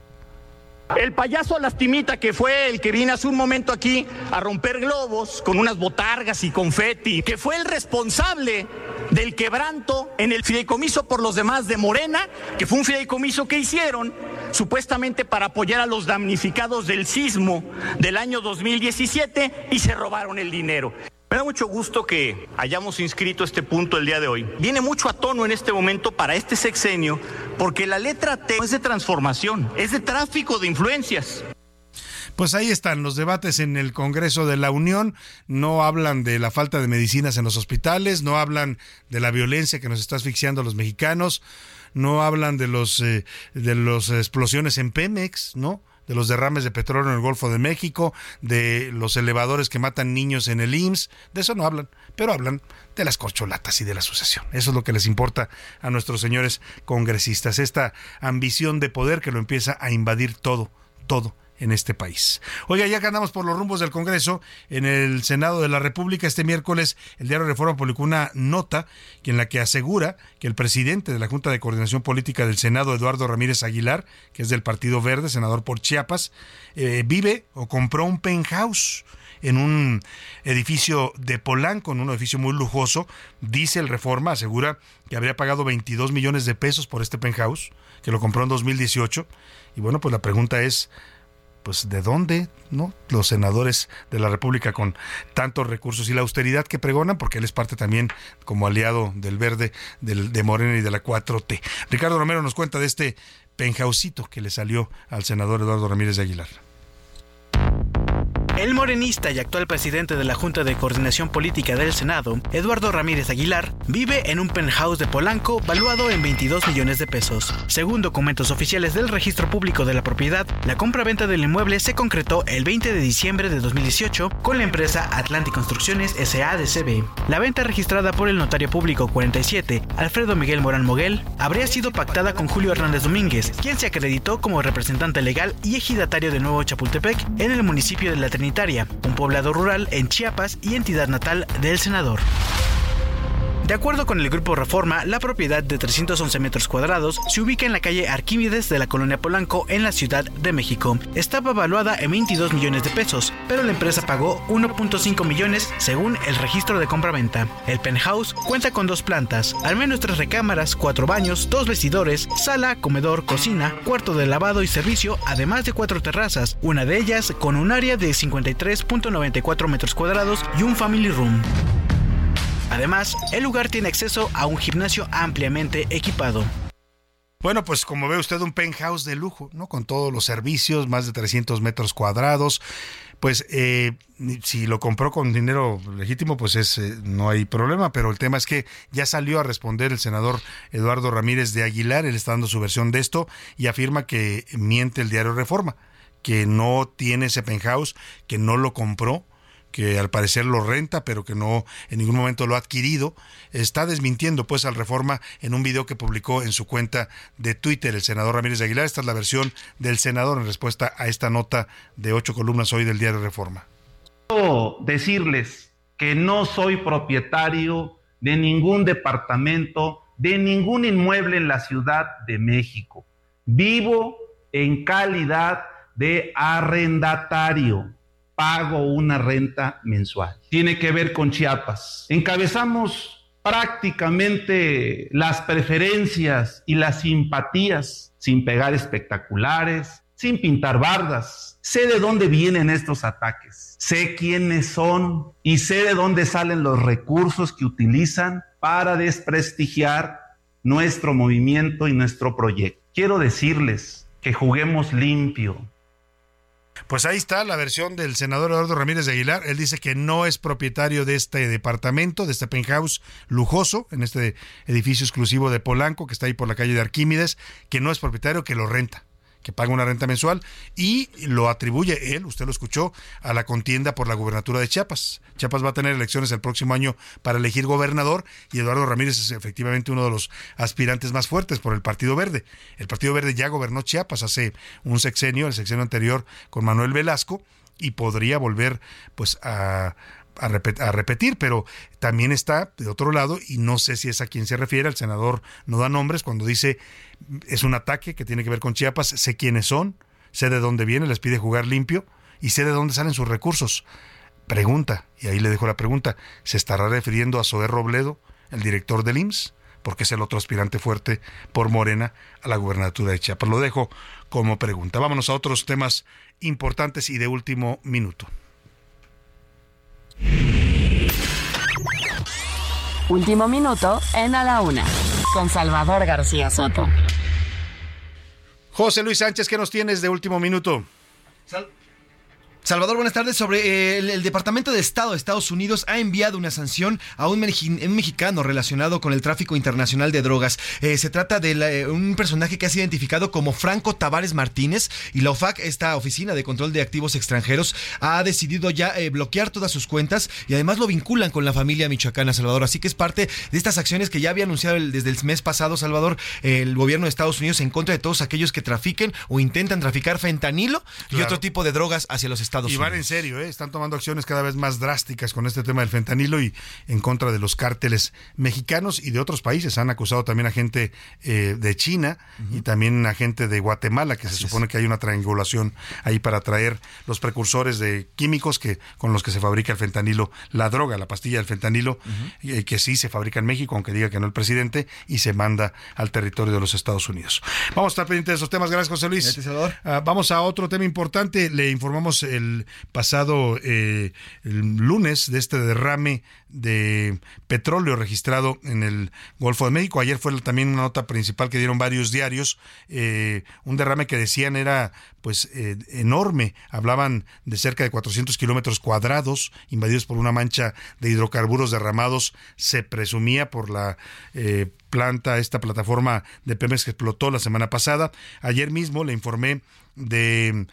El payaso lastimita que fue el que vino hace un momento aquí a romper globos con unas botargas y confeti, que fue el responsable del quebranto en el fideicomiso por los demás de Morena, que fue un fideicomiso que hicieron supuestamente para apoyar a los damnificados del sismo del año 2017 y se robaron el dinero. Me da mucho gusto que hayamos inscrito este punto el día de hoy. Viene mucho a tono en este momento para este sexenio porque la letra T no es de transformación, es de tráfico de influencias. Pues ahí están los debates en el Congreso de la Unión. No hablan de la falta de medicinas en los hospitales, no hablan de la violencia que nos está asfixiando a los mexicanos, no hablan de los eh, de las explosiones en Pemex, ¿no? De los derrames de petróleo en el Golfo de México, de los elevadores que matan niños en el IMSS, de eso no hablan, pero hablan de las corcholatas y de la sucesión. Eso es lo que les importa a nuestros señores congresistas, esta ambición de poder que lo empieza a invadir todo, todo en este país. Oiga, ya que andamos por los rumbos del Congreso, en el Senado de la República este miércoles el diario Reforma publicó una nota en la que asegura que el presidente de la Junta de Coordinación Política del Senado, Eduardo Ramírez Aguilar, que es del Partido Verde, senador por Chiapas, eh, vive o compró un penthouse en un edificio de Polanco, en un edificio muy lujoso. Dice el Reforma, asegura que habría pagado 22 millones de pesos por este penthouse, que lo compró en 2018. Y bueno, pues la pregunta es, pues de dónde, ¿no? Los senadores de la República con tantos recursos y la austeridad que pregonan, porque él es parte también como aliado del Verde, del, de Morena y de la 4T. Ricardo Romero nos cuenta de este penjausito que le salió al senador Eduardo Ramírez de Aguilar. El morenista y actual presidente de la Junta de Coordinación Política del Senado, Eduardo Ramírez Aguilar, vive en un penthouse de Polanco valuado en 22 millones de pesos. Según documentos oficiales del Registro Público de la Propiedad, la compra-venta del inmueble se concretó el 20 de diciembre de 2018 con la empresa Atlantic Construcciones SADCB. La venta registrada por el notario público 47, Alfredo Miguel Morán Moguel, habría sido pactada con Julio Hernández Domínguez, quien se acreditó como representante legal y ejidatario de Nuevo Chapultepec en el municipio de La Trinidad un poblado rural en Chiapas y entidad natal del senador. De acuerdo con el Grupo Reforma, la propiedad de 311 metros cuadrados se ubica en la calle Arquímedes de la colonia Polanco en la Ciudad de México. Estaba evaluada en 22 millones de pesos, pero la empresa pagó 1.5 millones según el registro de compra-venta. El penthouse cuenta con dos plantas, al menos tres recámaras, cuatro baños, dos vestidores, sala, comedor, cocina, cuarto de lavado y servicio, además de cuatro terrazas, una de ellas con un área de 53.94 metros cuadrados y un family room. Además, el lugar tiene acceso a un gimnasio ampliamente equipado. Bueno, pues como ve usted un penthouse de lujo, ¿no? Con todos los servicios, más de 300 metros cuadrados. Pues eh, si lo compró con dinero legítimo, pues es, eh, no hay problema, pero el tema es que ya salió a responder el senador Eduardo Ramírez de Aguilar, él está dando su versión de esto y afirma que miente el diario Reforma, que no tiene ese penthouse, que no lo compró, que al parecer lo renta, pero que no en ningún momento lo ha adquirido, está desmintiendo pues al Reforma en un video que publicó en su cuenta de Twitter el senador Ramírez de Aguilar. Esta es la versión del senador en respuesta a esta nota de ocho columnas hoy del diario Reforma. Quiero decirles que no soy propietario de ningún departamento, de ningún inmueble en la Ciudad de México. Vivo en calidad de arrendatario pago una renta mensual. Tiene que ver con Chiapas. Encabezamos prácticamente las preferencias y las simpatías sin pegar espectaculares, sin pintar bardas. Sé de dónde vienen estos ataques, sé quiénes son y sé de dónde salen los recursos que utilizan para desprestigiar nuestro movimiento y nuestro proyecto. Quiero decirles que juguemos limpio, pues ahí está la versión del senador Eduardo Ramírez de Aguilar. Él dice que no es propietario de este departamento, de este penthouse lujoso, en este edificio exclusivo de Polanco, que está ahí por la calle de Arquímedes, que no es propietario, que lo renta que paga una renta mensual y lo atribuye él, usted lo escuchó, a la contienda por la gubernatura de Chiapas. Chiapas va a tener elecciones el próximo año para elegir gobernador y Eduardo Ramírez es efectivamente uno de los aspirantes más fuertes por el Partido Verde. El Partido Verde ya gobernó Chiapas hace un sexenio, el sexenio anterior con Manuel Velasco y podría volver pues a, a, repetir, pero también está de otro lado, y no sé si es a quien se refiere, el senador no da nombres, cuando dice es un ataque que tiene que ver con Chiapas, sé quiénes son, sé de dónde viene, les pide jugar limpio y sé de dónde salen sus recursos. Pregunta, y ahí le dejo la pregunta, ¿se estará refiriendo a Zoé Robledo, el director del IMSS? Porque es el otro aspirante fuerte por Morena a la gubernatura de Chiapas. Lo dejo como pregunta. Vámonos a otros temas importantes y de último minuto. Último minuto en A la Una, con Salvador García Soto. José Luis Sánchez, ¿qué nos tienes de último minuto? Salvador, buenas tardes. Sobre eh, el, Departamento de Estado de Estados Unidos ha enviado una sanción a un, mexicano relacionado con el tráfico internacional de drogas. Eh, se trata de eh, un personaje que ha sido identificado como Franco Tavares Martínez y la OFAC, esta Oficina de Control de Activos Extranjeros, ha decidido ya bloquear todas sus cuentas y además lo vinculan con la familia michoacana, Salvador. Así que es parte de estas acciones que ya había anunciado desde el mes pasado, Salvador, el gobierno de Estados Unidos en contra de todos aquellos que trafiquen o intentan traficar fentanilo y otro tipo de drogas hacia los Estados y van en serio, ¿eh? están tomando acciones cada vez más drásticas con este tema del fentanilo y en contra de los cárteles mexicanos y de otros países. Han acusado también a gente eh, de China y también a gente de Guatemala, que se supone que hay una triangulación ahí para traer los precursores de químicos que con los que se fabrica el fentanilo, la droga, la pastilla del fentanilo, eh, que sí se fabrica en México, aunque diga que no el presidente, y se manda al territorio de los Estados Unidos. Vamos a estar pendientes de esos temas. Gracias, José Luis. Ah, vamos a otro tema importante. Le informamos el pasado eh, lunes de este derrame de petróleo registrado en el Golfo de México. Ayer fue también una nota principal que dieron varios diarios, eh, un derrame que decían era pues eh, enorme. Hablaban de cerca de 400 kilómetros cuadrados invadidos por una mancha de hidrocarburos derramados. Se presumía por la eh, planta, esta plataforma de Pemex que explotó la semana pasada. Ayer mismo le informé de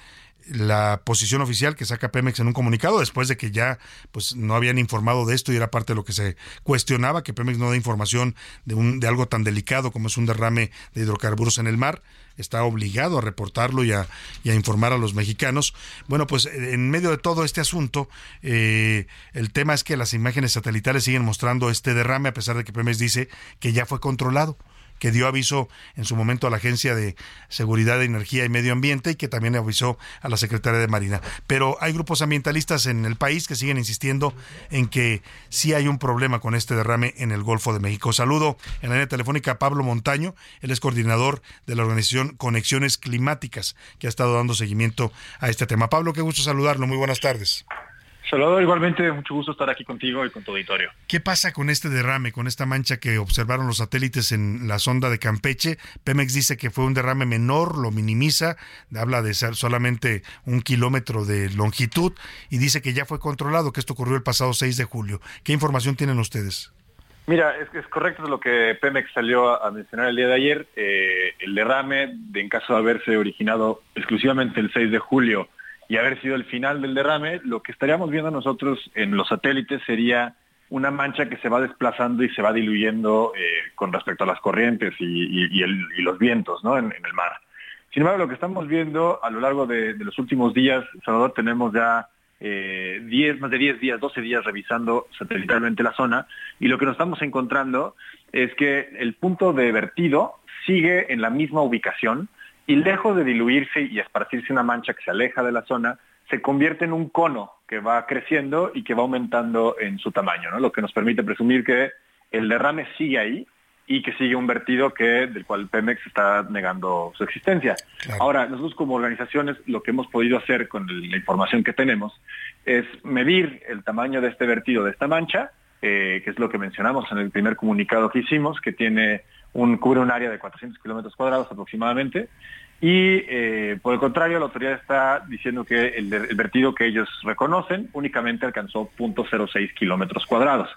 la posición oficial que saca Pemex en un comunicado después de que ya pues no habían informado de esto y era parte de lo que se cuestionaba que Pemex no da información de un de algo tan delicado como es un derrame de hidrocarburos en el mar está obligado a reportarlo y a, y a informar a los mexicanos. Bueno, pues en medio de todo este asunto, eh, el tema es que las imágenes satelitales siguen mostrando este derrame, a pesar de que Pemex dice que ya fue controlado que dio aviso en su momento a la Agencia de Seguridad de Energía y Medio Ambiente y que también avisó a la Secretaría de Marina. Pero hay grupos ambientalistas en el país que siguen insistiendo en que sí hay un problema con este derrame en el Golfo de México. Saludo en la línea telefónica a Pablo Montaño, él es coordinador de la organización Conexiones Climáticas, que ha estado dando seguimiento a este tema. Pablo, qué gusto saludarlo. Muy buenas tardes. Salvador, igualmente, mucho gusto estar aquí contigo y con tu auditorio. ¿Qué pasa con este derrame, con esta mancha que observaron los satélites en la sonda de Campeche? Pemex dice que fue un derrame menor, lo minimiza, habla de ser solamente un kilómetro de longitud y dice que ya fue controlado, que esto ocurrió el pasado 6 de julio. ¿Qué información tienen ustedes? Mira, es, es correcto lo que Pemex salió a, mencionar el día de ayer. Eh, el derrame, de, en caso de haberse originado exclusivamente el 6 de julio, y haber sido el final del derrame, lo que estaríamos viendo nosotros en los satélites sería una mancha que se va desplazando y se va diluyendo eh, con respecto a las corrientes y, los vientos en, el mar. Sin embargo, lo que estamos viendo a lo largo de, los últimos días, Salvador, tenemos ya eh, 10, más de 10 días, 12 días revisando satelitalmente la zona y lo que nos estamos encontrando es que el punto de vertido sigue en la misma ubicación, y lejos de diluirse y esparcirse una mancha que se aleja de la zona, se convierte en un cono que va creciendo y que va aumentando en su tamaño, ¿no? lo que nos permite presumir que el derrame sigue ahí y que sigue un vertido que, del cual Pemex está negando su existencia. Ahora, nosotros como organizaciones lo que hemos podido hacer con la información que tenemos es medir el tamaño de este vertido, de esta mancha, eh, que es lo que mencionamos en el primer comunicado que hicimos, que tiene un, cubre un área de 400 kilómetros cuadrados aproximadamente. Y eh, por el contrario, la autoridad está diciendo que el, vertido que ellos reconocen únicamente alcanzó 0.06 kilómetros cuadrados.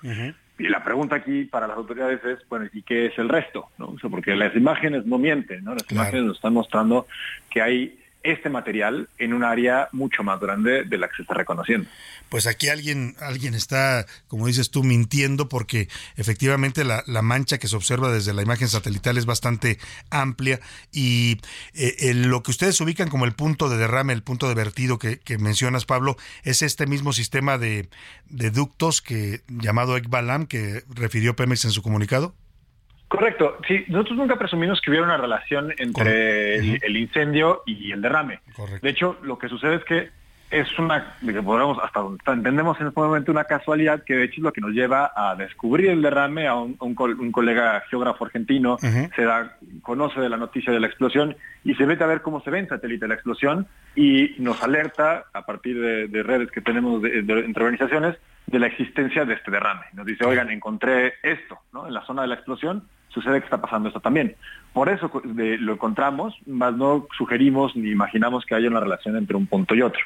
Y la pregunta aquí para las autoridades es, bueno, ¿y qué es el resto? ¿no? porque las imágenes no mienten, ¿no? Las imágenes nos están mostrando que hay este material en un área mucho más grande de la que se está reconociendo. Pues aquí alguien, alguien está, como dices tú, mintiendo porque efectivamente la, mancha que se observa desde la imagen satelital es bastante amplia y eh, lo que ustedes ubican como el punto de derrame, el punto de vertido que, mencionas, Pablo, es este mismo sistema de, ductos que llamado ECBALAM que refirió Pemex en su comunicado. Correcto. Sí, nosotros nunca presumimos que hubiera una relación entre el, incendio y el derrame. De hecho, lo que sucede es que es una, podemos, hasta donde entendemos en este momento, una casualidad que de hecho es lo que nos lleva a descubrir el derrame a un, colega geógrafo argentino, se da, conoce de la noticia de la explosión y se mete a ver cómo se ve en satélite la explosión y nos alerta a partir de, redes que tenemos de, entre organizaciones de la existencia de este derrame. Nos dice, oigan, encontré esto ¿no? en la zona de la explosión, sucede que está pasando esto también. Por eso lo encontramos, más no sugerimos ni imaginamos que haya una relación entre un punto y otro.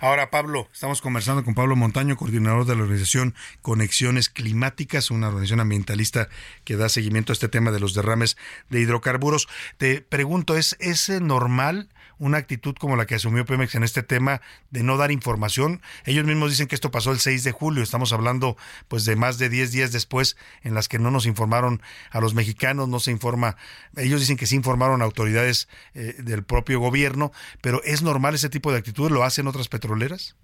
Ahora, Pablo, estamos conversando con Pablo Montaño, coordinador de la organización Conexiones Climáticas, una organización ambientalista que da seguimiento a este tema de los derrames de hidrocarburos. Te pregunto, ¿es, es normal? una actitud como la que asumió Pemex en este tema de no dar información. Ellos mismos dicen que esto pasó el 6 de julio, estamos hablando pues de más de 10 días después en las que no nos informaron a los mexicanos, no se informa, ellos dicen que sí informaron a autoridades eh, del propio gobierno, pero ¿es normal ese tipo de actitud? ¿Lo hacen otras petroleras?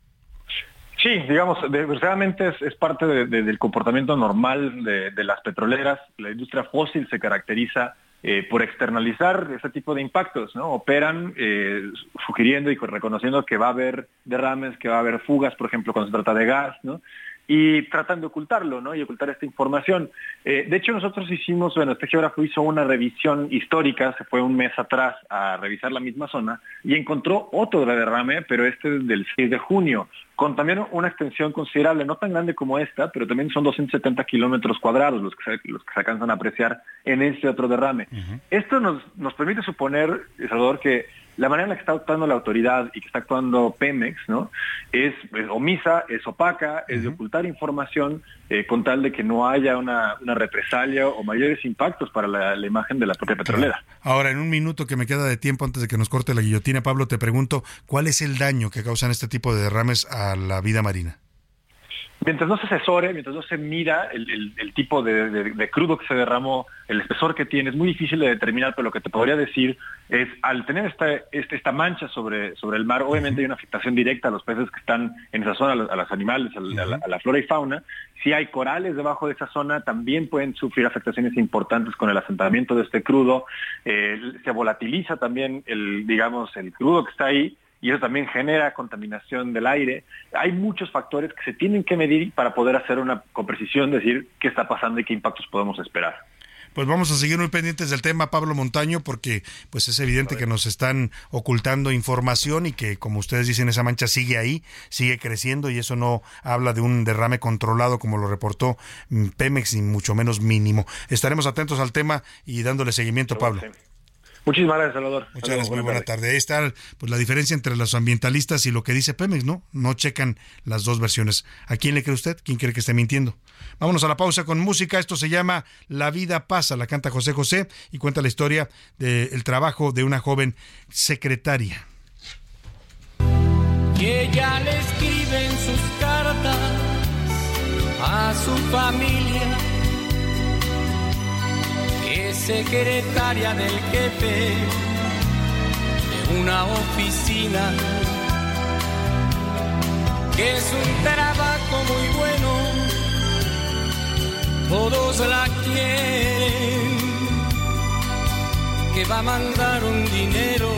Sí, digamos, desgraciadamente es, parte del comportamiento normal de, de, las petroleras. La industria fósil se caracteriza eh, por externalizar ese tipo de impactos, ¿no? Operan eh, sugiriendo y reconociendo que va a haber derrames, que va a haber fugas, por ejemplo, cuando se trata de gas, ¿no? Y tratan de ocultarlo, ¿no? Y ocultar esta información. Eh, de hecho, nosotros hicimos, bueno, este geógrafo hizo una revisión histórica, se fue un mes atrás a revisar la misma zona y encontró otro derrame, pero este es del 6 de junio, con también una extensión considerable, no tan grande como esta, pero también son 270 kilómetros cuadrados los que, se, los que se alcanzan a apreciar en este otro derrame. Esto nos, nos permite suponer, Salvador, que la manera en la que está actuando la autoridad y que está actuando Pemex, ¿no? Es, es omisa, es opaca, es de ocultar información eh, con tal de que no haya una, una represalia o mayores impactos para la, la imagen de la propia petrolera. Ahora, en un minuto que me queda de tiempo antes de que nos corte la guillotina, Pablo, te pregunto, ¿cuál es el daño que causan este tipo de derrames a la vida marina? Mientras no se asesore, mientras no se mira el, el- el tipo de, de- de crudo que se derramó, el espesor que tiene, es muy difícil de determinar, pero lo que te podría decir es, al tener esta, este- esta mancha sobre, sobre el mar, obviamente hay una afectación directa a los peces que están en esa zona, a los, animales, a la, a la- a la flora y fauna. Si hay corales debajo de esa zona, también pueden sufrir afectaciones importantes con el asentamiento de este crudo. Eh, se volatiliza también el, digamos, el crudo que está ahí y eso también genera contaminación del aire. Hay muchos factores que se tienen que medir para poder hacer una con precisión, decir qué está pasando y qué impactos podemos esperar. Pues vamos a seguir muy pendientes del tema, Pablo Montaño, porque pues es evidente que nos están ocultando información y que, como ustedes dicen, esa mancha sigue ahí, sigue creciendo y eso no habla de un derrame controlado como lo reportó mm, Pemex, ni mucho menos mínimo. Estaremos atentos al tema y dándole seguimiento, Pablo. Muchísimas gracias, Salvador. Muchas gracias, muy buena tarde. Ahí está pues, la diferencia entre los ambientalistas y lo que dice Pemex, ¿no? No checan las dos versiones. ¿A quién le cree usted? ¿Quién cree que esté mintiendo? Vámonos a la pausa con música. Esto se llama La vida pasa, la canta José José y cuenta la historia del trabajo de una joven secretaria. Y ella le escribe en sus cartas a su familia que secretaria del jefe de una oficina, que es un trabajo muy bueno, todos la quieren, que va a mandar un dinero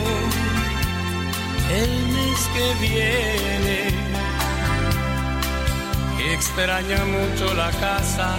el mes que viene. Extraña mucho la casa.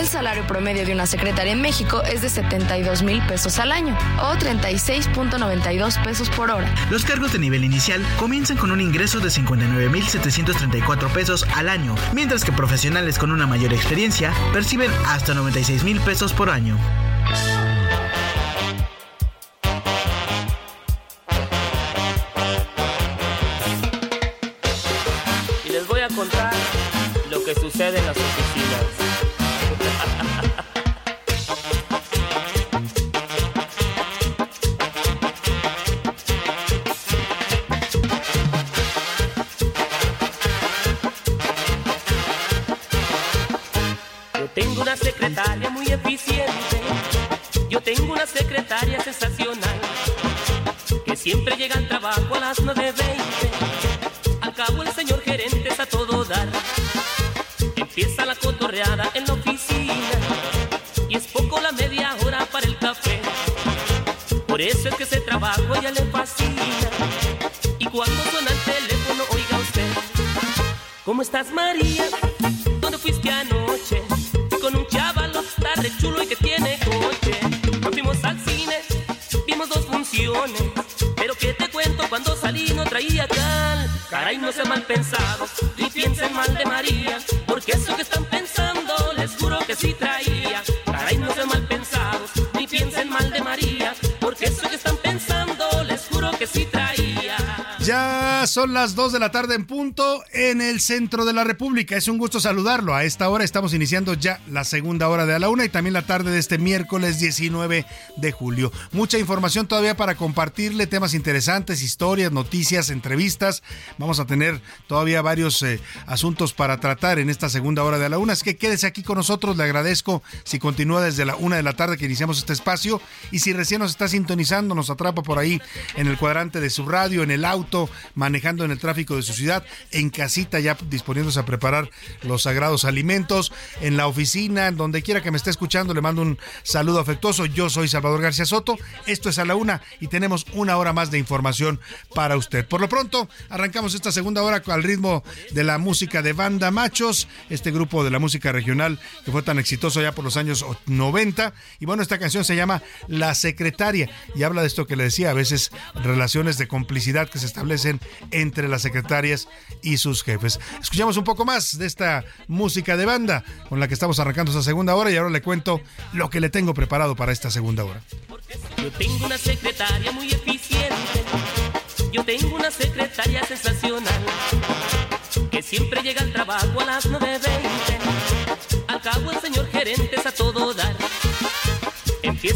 El salario promedio de una secretaria en México es de 72 mil pesos al año o 36.92 pesos por hora. Los cargos de nivel inicial comienzan con un ingreso de 59.734 pesos al año, mientras que profesionales con una mayor experiencia perciben hasta 96 mil pesos por año. Y les voy a contar lo que sucede en las oficinas. Le fascina. Y cuando suena el teléfono, oiga usted. ¿Cómo estás María? ¿Dónde fuiste anoche? Con un chavalo, está chulo y que tiene coche. Nos fuimos al cine, vimos dos funciones. Pero que te cuento cuando salí no traía cal. Caray, no sean mal pensados, son las 2 de la tarde en punto en el centro de la República. Es un gusto saludarlo. A esta hora estamos iniciando ya la segunda hora de a la una y también la tarde de este miércoles 19 de julio. Mucha información todavía para compartirle, temas interesantes, historias, noticias, entrevistas. Vamos a tener todavía varios eh, asuntos para tratar en esta segunda hora de a la una. Así que quédese aquí con nosotros. Le agradezco si continúa desde la una de la tarde que iniciamos este espacio. Y si recién nos está sintonizando, nos atrapa por ahí en el cuadrante de su radio, en el auto, manejando en el tráfico de su ciudad, en casita ya disponiéndose a preparar los sagrados alimentos, en la oficina, donde quiera que me esté escuchando, le mando un saludo afectuoso. Yo soy Salvador García Soto, esto es a la una y tenemos una hora más de información para usted. Por lo pronto, arrancamos esta segunda hora al ritmo de la música de Banda Machos, este grupo de la música regional que fue tan exitoso ya por los años 90. Y bueno, esta canción se llama La Secretaria y habla de esto que le decía, a veces relaciones de complicidad que se establecen entre las secretarias y sus jefes. Escuchamos un poco más de esta música de banda con la que estamos arrancando esta segunda hora y ahora le cuento lo que le tengo preparado para esta segunda hora. Yo tengo una secretaria muy eficiente. Yo tengo una secretaria sensacional. Que siempre llega al trabajo a las 9.20. Al cabo el señor gerente es a todo dar.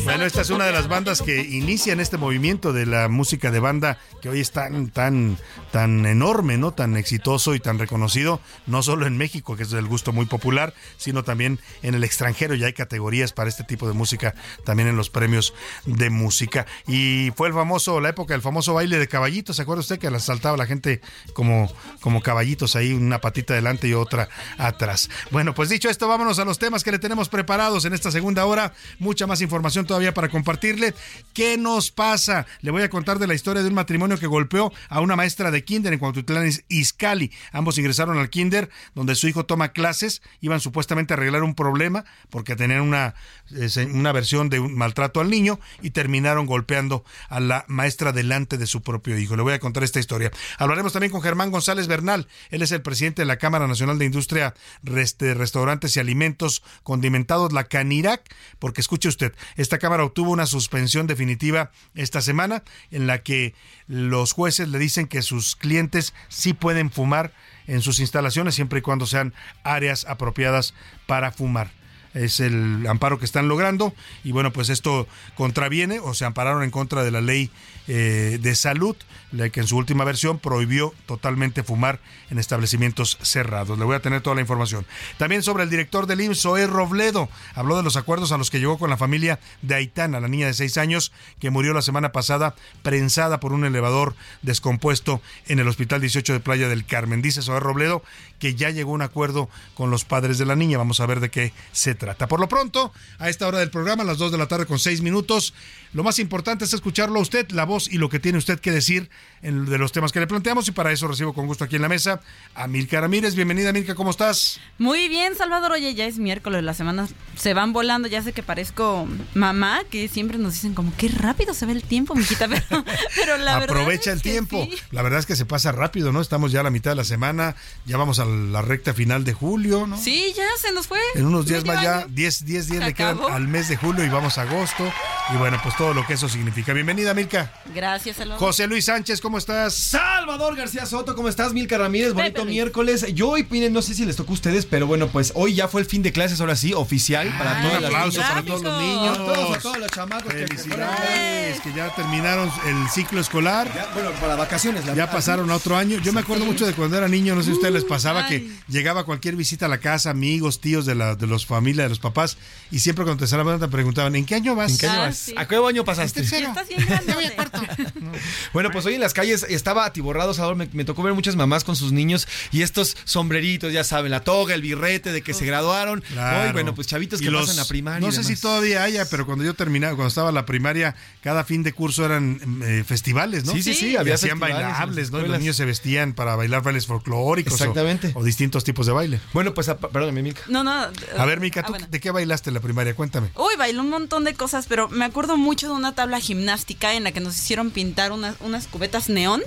Bueno, esta es una de las bandas que inician este movimiento de la música de banda que hoy es tan, tan, tan enorme, ¿no? Tan exitoso y tan reconocido, no solo en México, que es del gusto muy popular, sino también en el extranjero. Ya hay categorías para este tipo de música, también en los premios de música. Y fue el famoso, la época del famoso baile de caballitos. ¿Se acuerda usted que saltaba la gente como, como caballitos ahí, una patita adelante y otra atrás? Bueno, pues dicho esto, vámonos a los temas que le tenemos preparados en esta segunda hora. Mucha más información todavía para compartirle. ¿Qué nos pasa? Le voy a contar de la historia de un matrimonio que golpeó a una maestra de kinder en Cuautitlán Izcalli. Ambos ingresaron al kinder donde su hijo toma clases, iban supuestamente a arreglar un problema porque tenían una, una versión de un maltrato al niño y terminaron golpeando a la maestra delante de su propio hijo. Le voy a contar esta historia. Hablaremos también con Germán González Bernal. Él es el presidente de la Cámara Nacional de Industria de Restaurantes y Alimentos Condimentados, la CANIRAC, porque escuche usted, esta Cámara obtuvo una suspensión definitiva esta semana en la que los jueces le dicen que sus clientes sí pueden fumar en sus instalaciones siempre y cuando sean áreas apropiadas para fumar. Es el amparo que están logrando y bueno pues esto contraviene o se ampararon en contra de la ley eh, de salud la que en su última versión prohibió totalmente fumar en establecimientos cerrados. Le voy a tener toda la información. También sobre el director del IMSS, Zoé Robledo, habló de los acuerdos a los que llegó con la familia de Aitana, la niña de seis años que murió la semana pasada prensada por un elevador descompuesto en el Hospital 18 de Playa del Carmen. Dice Zoé Robledo que ya llegó a un acuerdo con los padres de la niña. Vamos a ver de qué se trata. Por lo pronto, a esta hora del programa, a las 2 de la tarde con seis minutos, lo más importante es escucharlo a usted, la voz y lo que tiene usted que decir en, de los temas que le planteamos y para eso recibo con gusto aquí en la mesa a Milka Ramírez. Bienvenida Milka, ¿cómo estás? Muy bien, Salvador. Oye, ya es miércoles, las semanas se van volando. Ya sé que parezco mamá, que siempre nos dicen como qué rápido se ve el tiempo, mijita, pero, pero la verdad. Aprovecha el tiempo. Sí. La verdad es que se pasa rápido, ¿no? Estamos ya a la mitad de la semana, ya vamos a la recta final de julio, ¿no? Sí, ya se nos fue. En unos días más ya, 10 días le quedan al mes de julio y vamos a agosto. Y bueno, pues todo lo que eso significa. Bienvenida, Milka. Gracias, Salvador. José Luis Sánchez, ¿cómo estás? Salvador García Soto, ¿cómo estás? Milka Ramírez, bonito Pepe. miércoles. Yo hoy, miren, no sé si les tocó a ustedes, pero bueno, pues hoy ya fue el fin de clases, ahora sí, oficial. Para Ay, todas un las aplauso niñas. para todos los niños. A todos, a todos los chamacos. Felicidades, que ya terminaron el ciclo escolar. Ya, bueno, para vacaciones. la Ya verdad. pasaron a otro año. Yo me acuerdo mucho de cuando era niño, no sé si a ustedes les pasaba que llegaba cualquier visita a la casa, amigos, tíos de la de los familia, de los papás, y siempre cuando te te preguntaban, ¿en qué año vas? ¿En qué año Ah, vas? sí. ¿A qué año pasaste? Tercero. Estás bien. Bueno, pues hoy en las calles estaba atiborrado, Salvador. Me, me tocó ver muchas mamás con sus niños y estos sombreritos, ya saben, la toga, el birrete de que se graduaron. Claro. Hoy, bueno, pues chavitos que los- pasan a primaria. No sé si todavía haya, pero cuando yo terminaba, cuando estaba la primaria, cada fin de curso eran eh, festivales, ¿no? Sí, sí, sí, Y había hacían bailables, ¿no? Y los niños se vestían para bailar bailes folclóricos Exactamente. O, distintos tipos de baile. Bueno, pues, a- perdóname, Milka. No, no. A ver, Mica, ah, ¿tú bueno. de qué bailaste en la primaria? Cuéntame. Uy, bailé un montón de cosas, pero me acuerdo mucho de una tabla gimnástica en la que nos hicieron pintar unas, unas cubetas neón.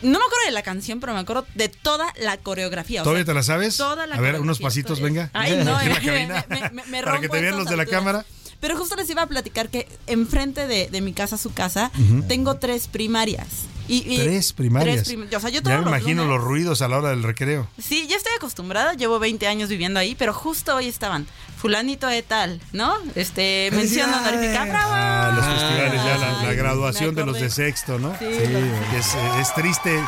No me acuerdo de la canción, pero me acuerdo de toda la coreografía. o ¿Todavía sea, te la sabes? Toda la A ver, unos pasitos, todavía. venga. Ay, no, eh, me- me- me Para que te vean los de la alturas. cámara. Pero justo les iba a platicar que enfrente de, de mi casa, su casa, tengo tres primarias. Y, y- Tres primarias. tres prim- o sea, yo ya me los imagino lunes- los ruidos a la hora del recreo. Sí, ya estoy acostumbrada, llevo 20 años viviendo ahí, pero justo hoy estaban fulanito de tal, ¿no? Este, mención honorífica, ¡bravo! Ah, los festivales, ya la, graduación de los de sexto, ¿no? Sí, Es, es triste.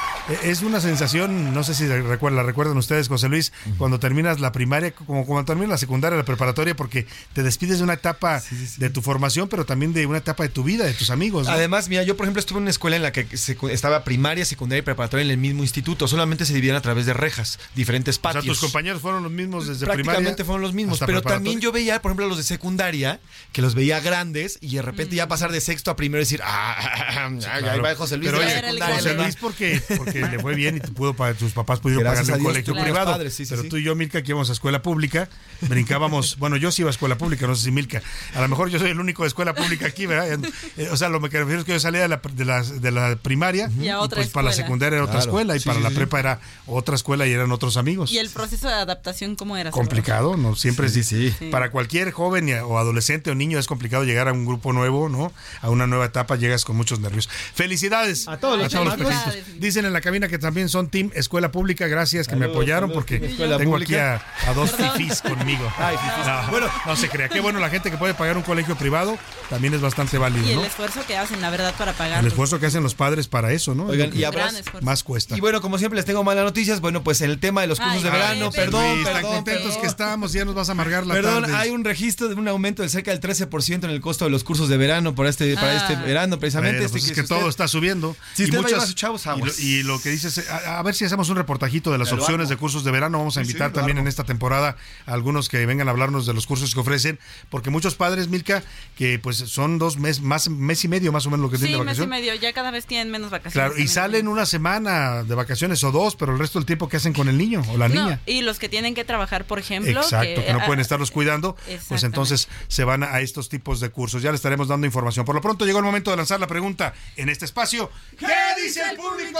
Es una sensación, no sé si recuerdan, la recuerdan ustedes, José Luis, cuando terminas la primaria, como cuando terminas la secundaria, la preparatoria, porque te despides de una etapa de tu formación, pero también de una etapa de tu vida, de tus amigos. ¿no? Además, mira, yo por ejemplo estuve en una escuela en la que secu- estaba primaria, secundaria y preparatoria en el mismo instituto. Solamente se dividían a través de rejas, diferentes o patios. sea, tus compañeros fueron los mismos desde Prácticamente primaria. fueron los mismos, pero también yo veía, por ejemplo, a los de secundaria, que los veía grandes y de repente ya pasar de sexto a primero y decir, ah, ah, ah, ahí Claro. va José Luis. Pero oye, secundaria, José ahí. Luis porque, porque le fue bien y te pudo pagar- tus papás pudieron Gracias pagarle un colegio claro, privado. padres, sí, sí, pero sí. tú y yo, Milka, que íbamos a escuela pública, brincábamos, bueno, yo sí iba a escuela pública, no sé si Milka. A lo mejor yo soy el único de escuela pública aquí, ¿verdad? Eh, O sea, lo que refiero es que yo salía de la, de la, de la primaria Y a otra pues para la secundaria era otra Claro. escuela y Sí, para sí, la sí. prepa era otra escuela y eran otros amigos. Y el proceso de adaptación, ¿cómo era? complicado, ¿no? Siempre Sí, es sí, sí. Para cualquier joven y- o adolescente o niño es complicado llegar a un grupo nuevo, ¿no? A una nueva etapa llegas con muchos nervios. Felicidades A todos los pequeñitos. Dicen en la cabina que también son team escuela pública, gracias que me apoyaron saludos, porque tengo pública. aquí a, a dos fifís conmigo. Ay, fifís. No, bueno, no se crea. Qué bueno la gente que puede pagar un colegio privado también es bastante válido, Y el ¿no? esfuerzo que hacen, la verdad, para pagar. El esfuerzo que hacen los padres para eso, ¿no? Oigan, y habrá- más cuesta. Y bueno, como siempre les tengo malas noticias. Bueno, pues en el tema de los cursos Ay, de verano, perdón, Luis, tan perdón, contentos perdón. que estamos, ya nos vas a amargar la Perdón, tarde. hay un registro de un aumento del cerca del 13% en el costo de los cursos de verano para este, para Ah. este verano, precisamente. Bueno, este pues es que usted- todo está subiendo. Si usted muchas- llevar a sus chavos, y, lo, aguas. y lo que dices, a, a ver si hacemos un reportajito de las opciones de cursos de verano. Vamos a Sí, sí, invitar también en esta temporada a algunos que vengan a hablarnos de los cursos que ofrecen, porque muchos padres, Milka, que pues son dos meses, más mes y medio más o menos lo que Sí, tienen de mes y vacación. medio, ya cada vez tienen menos vacaciones. Claro, y salen una semana de vacaciones o dos, pero el resto del tiempo que hacen con el niño o la No, niña. y los que tienen que trabajar, por ejemplo. Exacto, que, no ah, pueden estarlos cuidando, pues entonces se van a estos tipos de cursos. Ya le estaremos dando información. Por lo pronto llegó el momento de lanzar la pregunta en este espacio. ¿Qué dice el público?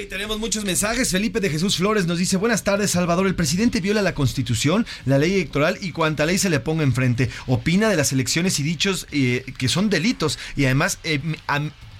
Y tenemos muchos mensajes. Felipe de Jesús Flores nos dice: Buenas tardes, Salvador. El presidente viola la constitución, la ley electoral y cuanta ley se le ponga enfrente. Opina de las elecciones y dichos eh, que son delitos y además eh,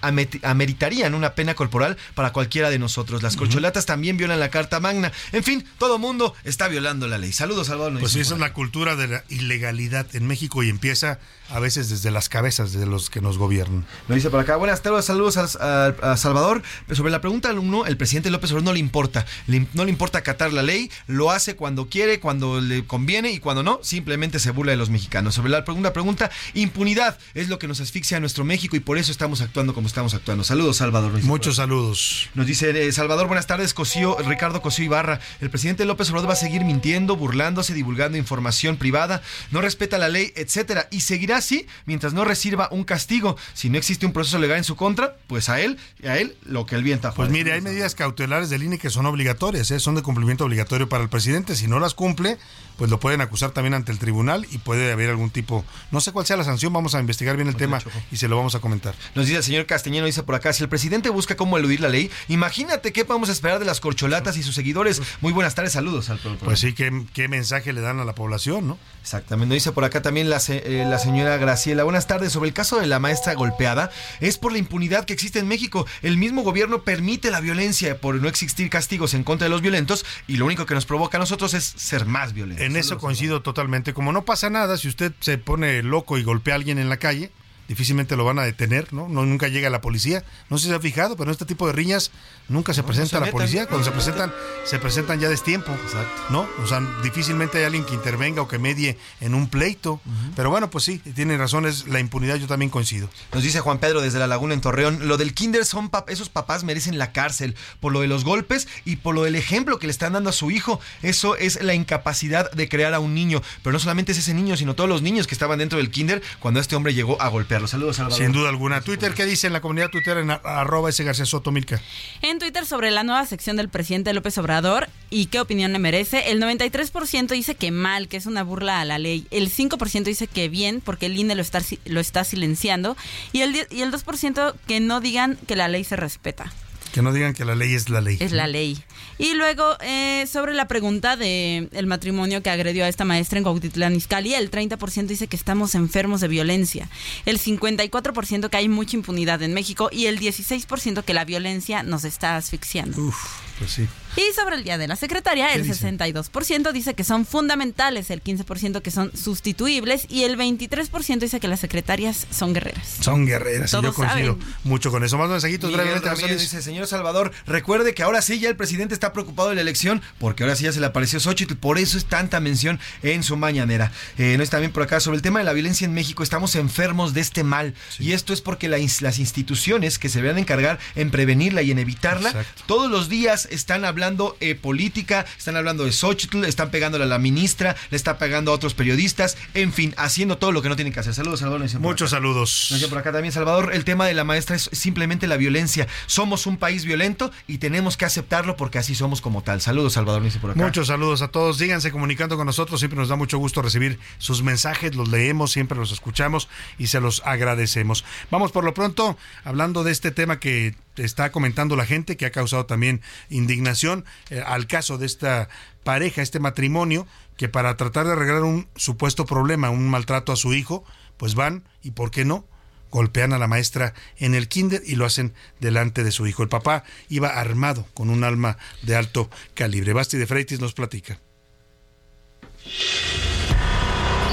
ameritarían una pena corporal para cualquiera de nosotros. Las corcholatas también violan la Carta Magna. En fin, todo mundo está violando la ley. Saludos, Salvador. Pues por es la cultura de la ilegalidad en México y empieza a veces desde las cabezas de los que nos gobiernan. Lo dice por acá. Buenas tardes, saludos a, a- a Salvador. Sobre la pregunta del alumno, el presidente López Obrador no le importa. Le- no le importa acatar la ley, lo hace cuando quiere, cuando le conviene y cuando no, simplemente se burla de los mexicanos. Sobre la segunda pregunta, impunidad es lo que nos asfixia a nuestro México y por eso estamos actuando como estamos actuando. Saludos, Salvador. dice Muchos saludos. nos dice eh, Salvador, buenas tardes, Cosío, Ricardo Cosío Ibarra. El presidente López Obrador va a seguir mintiendo, burlándose, divulgando información privada, no respeta la ley, etcétera, y seguirá así mientras no reciba un castigo. Si no existe un proceso legal en su contra, pues a él, a él lo que el viento Pues mire, hay medidas cautelares del INE que son obligatorias, ¿eh? son de cumplimiento obligatorio para el presidente. Si no las cumple, pues lo pueden acusar también ante el tribunal y puede haber algún tipo, no sé cuál sea la sanción, vamos a investigar bien el tema y se lo vamos a comentar. Nos dice el señor Castellano, dice por acá, si el presidente busca cómo eludir la ley, imagínate qué podemos esperar de las corcholatas y sus seguidores. Muy buenas tardes, saludos al programa. Pues sí, ¿qué, qué mensaje le dan a la población, ¿no? Exactamente, nos dice por acá también la, eh, la señora Graciela. Buenas tardes. Sobre el caso de la maestra golpeada, es por la impunidad que existe en México. El mismo gobierno permite la violencia por no existir castigos en contra de los violentos y lo único que nos provoca a nosotros es ser más violentos. En eso coincido totalmente. Como no pasa nada, si usted se pone loco y golpea a alguien en la calle, difícilmente lo van a detener, ¿no? no nunca llega la policía. No sé si se ha fijado, pero en este tipo de riñas nunca se presenta se la policía. Cuando se presentan, se presentan ya a destiempo. Exacto. ¿No? O sea, difícilmente hay alguien que intervenga o que medie en un pleito. Pero bueno, pues sí, tiene razón, es la impunidad, yo también coincido. Nos dice Juan Pedro desde la Laguna en Torreón, lo del kinder son pap- esos papás merecen la cárcel por lo de los golpes y por lo del ejemplo que le están dando a su hijo. Eso es la incapacidad de crear a un niño, pero no solamente es ese niño, sino todos los niños que estaban dentro del kinder cuando este hombre llegó a golpearlo. Saludos, Salvador. Sin duda alguna. Twitter, ¿qué dice en la comunidad Twitter en arroba ese García Soto Milka? En Twitter sobre la nueva sección del presidente López Obrador y qué opinión le merece, el 93% dice que mal, que es una burla a la ley, el 5% dice que bien, porque el INE lo está, lo está silenciando, y el, y el 2% que no digan que la ley se respeta. Que no digan que la ley es la ley. Es la ley. Y luego, eh, sobre la pregunta de el matrimonio que agredió a esta maestra en Cuautitlán Izcalli, el 30% dice que estamos enfermos de violencia, el 54% que hay mucha impunidad en México y el 16% que la violencia nos está asfixiando. Pues sí. Y sobre el Día de la Secretaria, el 62% dice que son fundamentales, el 15% que son sustituibles y el 23% dice que las secretarias son guerreras. Son guerreras, y yo Todos coincido saben. mucho con eso. Más mensajitos brevemente, dice, señor Salvador, recuerde que ahora sí ya el presidente está preocupado de la elección porque ahora sí ya se le apareció Xochitl, por eso es tanta mención en su mañanera. Eh, no está también por acá sobre el tema de la violencia en México, estamos enfermos de este mal y esto es porque la las instituciones que se vean encargar en prevenirla y en evitarla, todos los días están hablando eh, política, están hablando de Xochitl, están pegándole a la ministra, le está pegando a otros periodistas, en fin, haciendo todo lo que no tienen que hacer. Saludos, Salvador. nos Muchos saludos. Nos por acá también, Salvador, el tema de la maestra es simplemente la violencia. Somos un país violento y tenemos que aceptarlo porque así somos como tal. Saludos, Salvador, nos por acá. Muchos saludos a todos. Síganse comunicando con nosotros. Siempre nos da mucho gusto recibir sus mensajes. Los leemos, siempre los escuchamos y se los agradecemos. Vamos por lo pronto hablando de este tema que está comentando la gente, que ha causado también indignación eh, al caso de esta pareja, este matrimonio, que para tratar de arreglar un supuesto problema, un maltrato a su hijo, pues van y, ¿por qué no? golpean a la maestra en el kinder y lo hacen delante de su hijo. El papá iba armado con un arma de alto calibre. Basti de Freitis nos platica.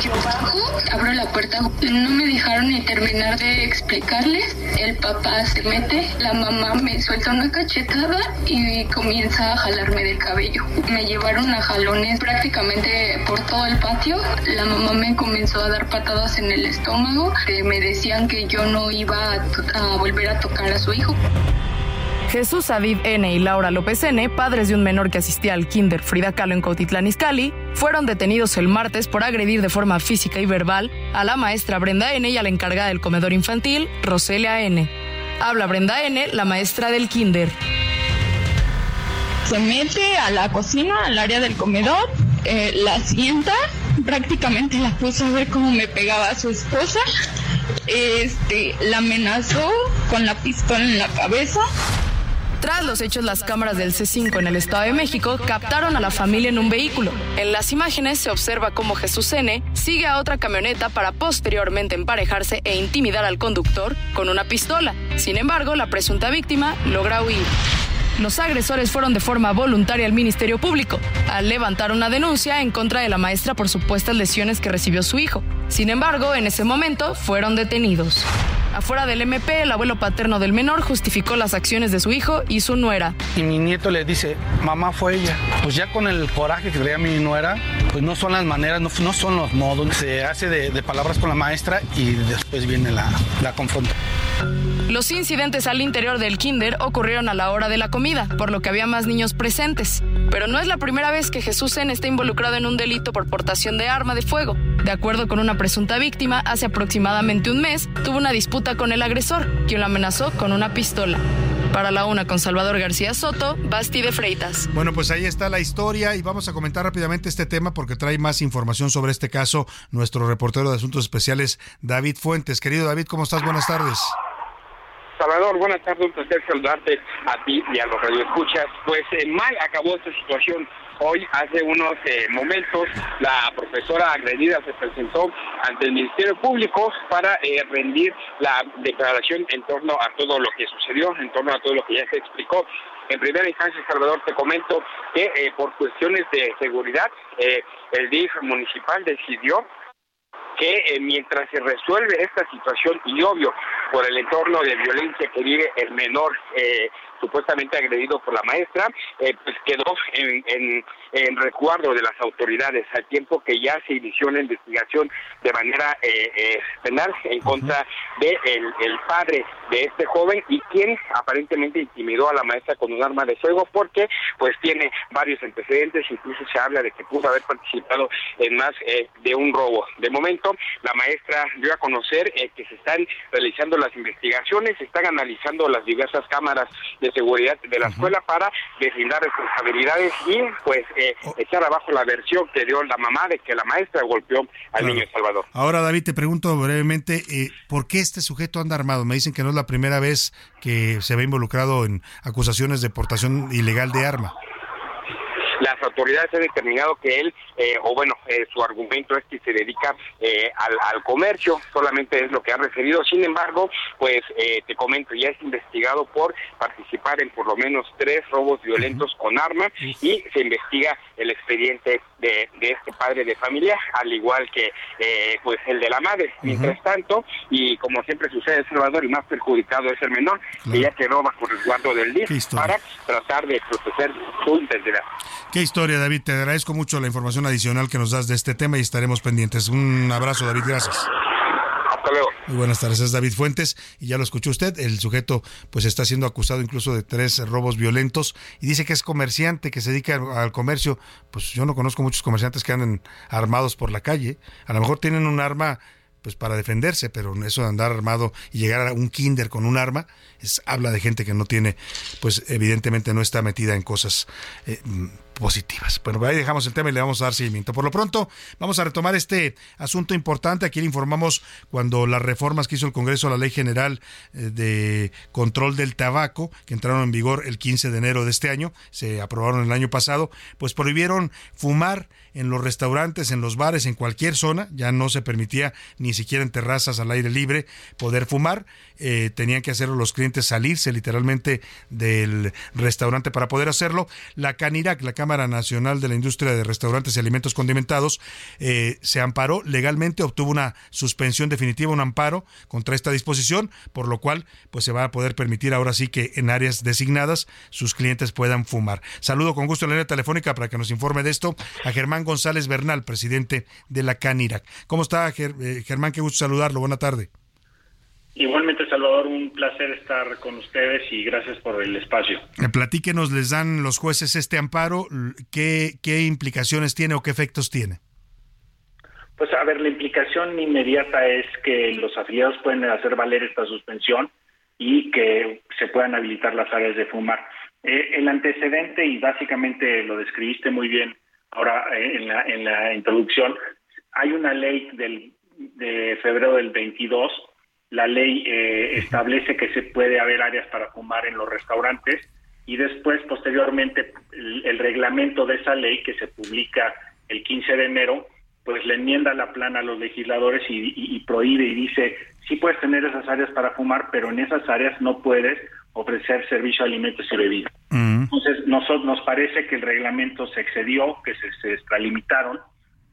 Yo bajo, abro la puerta, no me dejaron ni terminar de explicarles. El papá se mete, la mamá me suelta una cachetada y comienza a jalarme del cabello. Me llevaron a jalones prácticamente por todo el patio. La mamá me comenzó a dar patadas en el estómago. Me decían que yo no iba a, a volver a tocar a su hijo. Jesús Aviv N. y Laura López N., padres de un menor que asistía al kinder Frida Kahlo en Cautitlán Izcalli, fueron detenidos el martes por agredir de forma física y verbal a la maestra Brenda N. y a la encargada del comedor infantil, Roselia N. Habla Brenda N., la maestra del kinder. se mete a la cocina, al área del comedor, eh, la sienta, prácticamente la puso a ver cómo me pegaba a su esposa, este, la amenazó con la pistola en la cabeza. Tras los hechos, las cámaras del C5 en el Estado de México captaron a la familia en un vehículo. En las imágenes se observa cómo Jesús N. sigue a otra camioneta para posteriormente emparejarse e intimidar al conductor con una pistola. Sin embargo, la presunta víctima logra huir. Los agresores fueron de forma voluntaria al Ministerio Público, al levantar una denuncia en contra de la maestra por supuestas lesiones que recibió su hijo. Sin embargo, en ese momento fueron detenidos. Afuera del MP, el abuelo paterno del menor justificó las acciones de su hijo y su nuera. Y mi nieto le dice, mamá fue ella. Pues ya con el coraje que traía mi nuera, pues no son las maneras, no, no son los modos. Se hace de, de palabras con la maestra y después viene la, la confronta. Los incidentes al interior del kinder ocurrieron a la hora de la comida, por lo que había más niños presentes. Pero no es la primera vez que Jesús N. está involucrado en un delito por portación de arma de fuego. De acuerdo con una presunta víctima, hace aproximadamente un mes tuvo una disputa con el agresor, quien lo amenazó con una pistola. Para la una con Salvador García Soto, Basti de Freitas. Bueno, pues ahí está la historia y vamos a comentar rápidamente este tema porque trae más información sobre este caso nuestro reportero de Asuntos Especiales, David Fuentes. Querido David, ¿cómo estás? Buenas tardes. Salvador, buenas tardes, un placer saludarte a ti y a los radioescuchas. Pues eh, mal acabó esta situación. Hoy, hace unos eh, momentos, la profesora agredida se presentó ante el Ministerio Público para eh, rendir la declaración en torno a todo lo que sucedió, en torno a todo lo que ya se explicó. En primera instancia, Salvador, te comento que eh, por cuestiones de seguridad, eh, el DIF municipal decidió que eh, mientras se resuelve esta situación y obvio por el entorno de violencia que vive el menor eh, supuestamente agredido por la maestra, eh, pues quedó en, en, en recuerdo de las autoridades al tiempo que ya se inició una investigación de manera eh, eh, penal en contra de el, el padre de este joven y quien aparentemente intimidó a la maestra con un arma de fuego porque pues tiene varios antecedentes, incluso se habla de que pudo haber participado en más eh, de un robo. De momento, la maestra dio a conocer eh, que se están realizando las investigaciones, están analizando las diversas cámaras de seguridad de la escuela para deslindar responsabilidades y pues eh, Oh. echar abajo la versión que dio la mamá de que la maestra golpeó al Claro. niño Salvador. Ahora, David, te pregunto brevemente, eh, ¿por qué este sujeto anda armado? Me dicen que no es la primera vez que se ve involucrado en acusaciones de portación ilegal de arma. Las autoridades han determinado que él, eh, o bueno, eh, su argumento es que se dedica eh, al, al comercio, solamente es lo que ha referido. Sin embargo, pues eh, te comento, ya es investigado por participar en por lo menos tres robos violentos con arma y se investiga el expediente de, de este padre de familia, al igual que eh, pues el de la madre. Mientras tanto, y como siempre sucede en Salvador, el más perjudicado es el menor, que ya quedó bajo resguardo del DIF historia. para tratar de procesar su identidad. Qué historia, David. Te agradezco mucho la información adicional que nos das de este tema y estaremos pendientes. Un abrazo, David. Gracias. Hasta luego. Muy buenas tardes, es David Fuentes y ya lo escuchó usted, el sujeto pues está siendo acusado incluso de tres robos violentos y dice que es comerciante, que se dedica al comercio, pues yo no conozco muchos comerciantes que anden armados por la calle, a lo mejor tienen un arma pues para defenderse, pero eso de andar armado y llegar a un kinder con un arma, es, habla de gente que no tiene, pues evidentemente no está metida en cosas eh, positivas. Bueno, ahí dejamos el tema y le vamos a dar seguimiento. Por lo pronto, vamos a retomar este asunto importante. Aquí le informamos cuando las reformas que hizo el Congreso a la Ley General eh, de Control del Tabaco, que entraron en vigor el 15 de enero de este año, se aprobaron el año pasado, pues prohibieron fumar en los restaurantes, en los bares, en cualquier zona. Ya no se permitía ni siquiera en terrazas al aire libre poder fumar. Eh, tenían que hacerlo los clientes salirse literalmente del restaurante para poder hacerlo. La CANIRAC, la Cámara Nacional de la Industria de Restaurantes y Alimentos Condimentados, eh, se amparó legalmente, obtuvo una suspensión definitiva, un amparo contra esta disposición, por lo cual pues se va a poder permitir ahora sí que en áreas designadas sus clientes puedan fumar. Saludo con gusto en la línea telefónica para que nos informe de esto a Germán González Bernal, presidente de la CANIRAC. ¿Cómo está eh, Germán? Qué gusto saludarlo. Buena tarde. Igualmente, Salvador, un placer estar con ustedes y gracias por el espacio. Eh, Platíquenos, les dan los jueces este amparo, ¿qué, qué implicaciones tiene o qué efectos tiene? Pues a ver, la implicación inmediata es que los afiliados pueden hacer valer esta suspensión y que se puedan habilitar las áreas de fumar. Eh, el antecedente, y básicamente lo describiste muy bien ahora eh, en, la, en la introducción, hay una ley del, de febrero del 22, la ley eh, establece que se puede haber áreas para fumar en los restaurantes y después, posteriormente, el, el reglamento de esa ley que se publica el 15 de enero, pues le enmienda la plana a los legisladores y, y- y prohíbe y dice, sí puedes tener esas áreas para fumar, pero en esas áreas no puedes ofrecer servicio de alimentos y bebidas. Entonces, nosotros nos parece que el reglamento se excedió, que se, se extralimitaron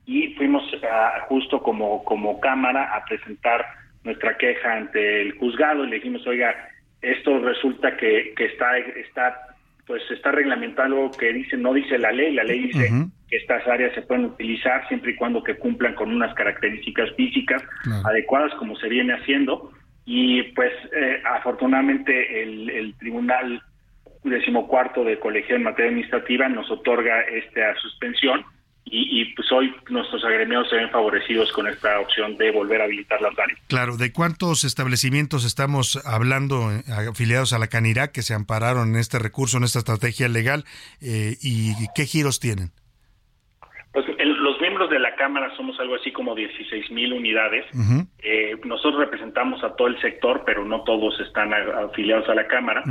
y fuimos ah, justo como, como Cámara a presentar nuestra queja ante el juzgado y le dijimos, oiga, esto resulta que, que está, está, pues está reglamentado algo que dice, no dice la ley, la ley dice que estas áreas se pueden utilizar siempre y cuando que cumplan con unas características físicas Claro. adecuadas como se viene haciendo y pues eh, afortunadamente el, el tribunal decimocuarto de colegio en materia administrativa nos otorga esta suspensión y, y, pues hoy nuestros agremiados se ven favorecidos con esta opción de volver a habilitar las áreas. Claro, ¿de cuántos establecimientos estamos hablando eh, afiliados a la CANIRAC que se ampararon en este recurso, en esta estrategia legal eh, y qué giros tienen? Pues el- los miembros de la Cámara somos algo así como 16 mil unidades. Eh, nosotros representamos a todo el sector, pero no todos están a- afiliados a la Cámara.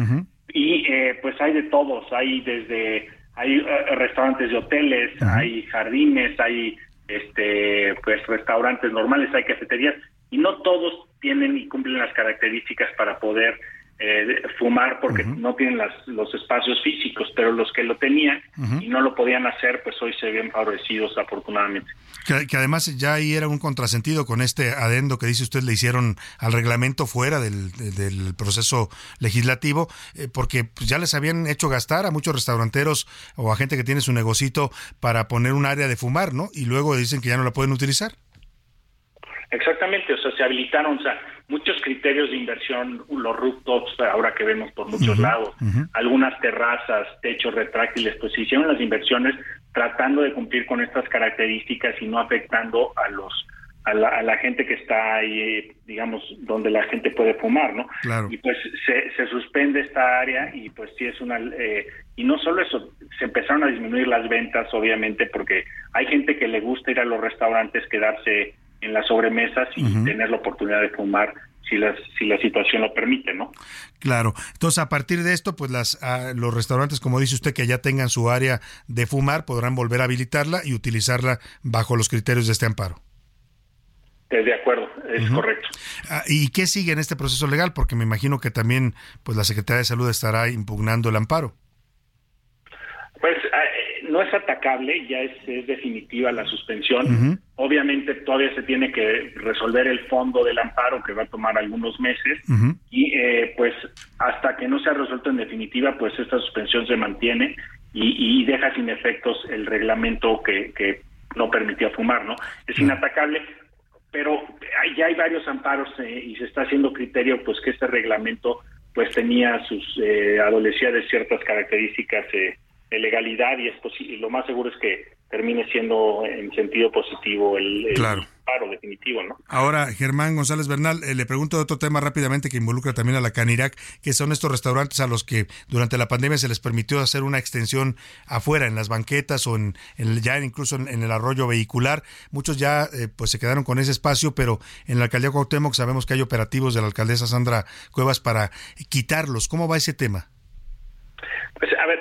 Y eh, pues hay de todos, hay desde hay eh, restaurantes de hoteles, hay jardines, hay este pues restaurantes normales, hay cafeterías y no todos tienen y cumplen las características para poder eh, fumar porque no tienen las, los espacios físicos, pero los que lo tenían y no lo podían hacer, pues hoy se ven favorecidos afortunadamente. Que, que además ya ahí era un contrasentido con este adendo que dice usted le hicieron al reglamento fuera del, de- del proceso legislativo, eh, porque pues, ya les habían hecho gastar a muchos restauranteros o a gente que tiene su negocito para poner un área de fumar, ¿no? Y luego dicen que ya no la pueden utilizar. Exactamente, o sea, se habilitaron, o sea, muchos criterios de inversión, los rooftops, ahora que vemos por muchos lados, algunas terrazas, techos retráctiles, pues se hicieron las inversiones tratando de cumplir con estas características y no afectando a los a la, a la gente que está ahí, digamos, donde la gente puede fumar, ¿no? Claro. Y pues se, se suspende esta área y pues sí es una... eh, y no solo eso, se empezaron a disminuir las ventas, obviamente, porque hay gente que le gusta ir a los restaurantes, quedarse en las sobremesas y tener la oportunidad de fumar si, las, si la situación lo permite, ¿no? Claro. Entonces, a partir de esto, pues las, ah, los restaurantes, como dice usted, que ya tengan su área de fumar, podrán volver a habilitarla y utilizarla bajo los criterios de este amparo. De acuerdo, es correcto. Ah, ¿Y qué sigue en este proceso legal? Porque me imagino que también pues la Secretaría de Salud estará impugnando el amparo. No es atacable, ya es, es definitiva la suspensión. Obviamente todavía se tiene que resolver el fondo del amparo que va a tomar algunos meses y eh, pues hasta que no sea resuelto en definitiva pues esta suspensión se mantiene y, y deja sin efectos el reglamento que, que no permitía fumar, ¿no? Es inatacable, pero hay- ya hay varios amparos eh, y se está haciendo criterio pues que este reglamento pues tenía sus eh, adolecía de ciertas características eh, de legalidad y es lo más seguro es que termine siendo en sentido positivo el, el Claro. paro definitivo, ¿no? Ahora, Germán González Bernal, eh, le pregunto de otro tema rápidamente que involucra también a la Canirac, que son estos restaurantes a los que durante la pandemia se les permitió hacer una extensión afuera, en las banquetas o en, en- ya incluso en, en el arroyo vehicular. Muchos ya eh, pues se quedaron con ese espacio, pero en la alcaldía Cuauhtémoc sabemos que hay operativos de la alcaldesa Sandra Cuevas para quitarlos. ¿Cómo va ese tema? Pues a ver,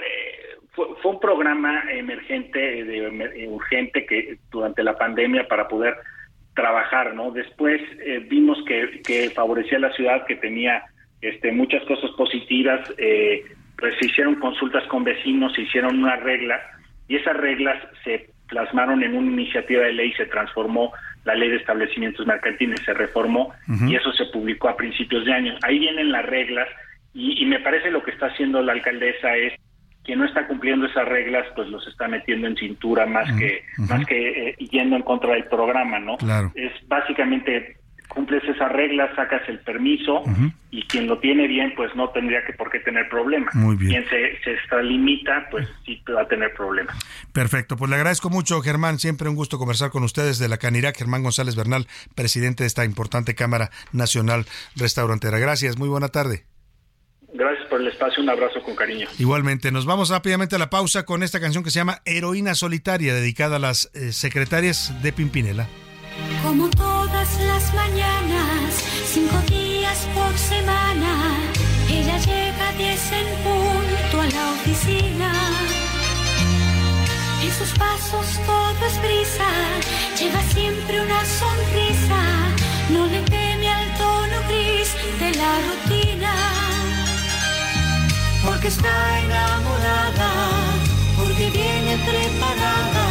fue, fue un programa emergente, eh, de eh, urgente que durante la pandemia para poder trabajar, ¿no? Después eh, vimos que, que favorecía a la ciudad, que tenía este, muchas cosas positivas, eh, pues se hicieron consultas con vecinos, se hicieron unas reglas y esas reglas se plasmaron en una iniciativa de ley, se transformó la ley de establecimientos mercantiles, se reformó y eso se publicó a principios de año. Ahí vienen las reglas y, y me parece lo que está haciendo la alcaldesa es quien no está cumpliendo esas reglas, pues los está metiendo en cintura más que más que eh, yendo en contra del programa, ¿no? Claro. Es básicamente cumples esas reglas, sacas el permiso y quien lo tiene bien, pues no tendría que por qué tener problemas. Muy bien. Quien se, se extralimita, pues sí va a tener problemas. Perfecto, pues le agradezco mucho, Germán. Siempre un gusto conversar con ustedes de la Canirac. Germán González Bernal, presidente de esta importante Cámara Nacional Restaurantera. Gracias, muy buena tarde. Gracias por el espacio, un abrazo con cariño. Igualmente, nos vamos rápidamente a la pausa con esta canción que se llama Heroína Solitaria, dedicada a las eh, secretarias de Pimpinela. Como todas las mañanas, cinco días por semana, ella llega a 10 en punto a la oficina. En sus pasos todo es brisa, lleva siempre una sonrisa, no le teme al tono gris de la rutina. Porque está enamorada, porque viene preparada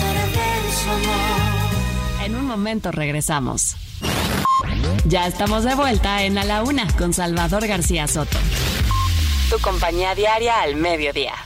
para ver su amor. En un momento regresamos. Ya estamos de vuelta en A la Una con Salvador García Soto. Tu compañía diaria al mediodía.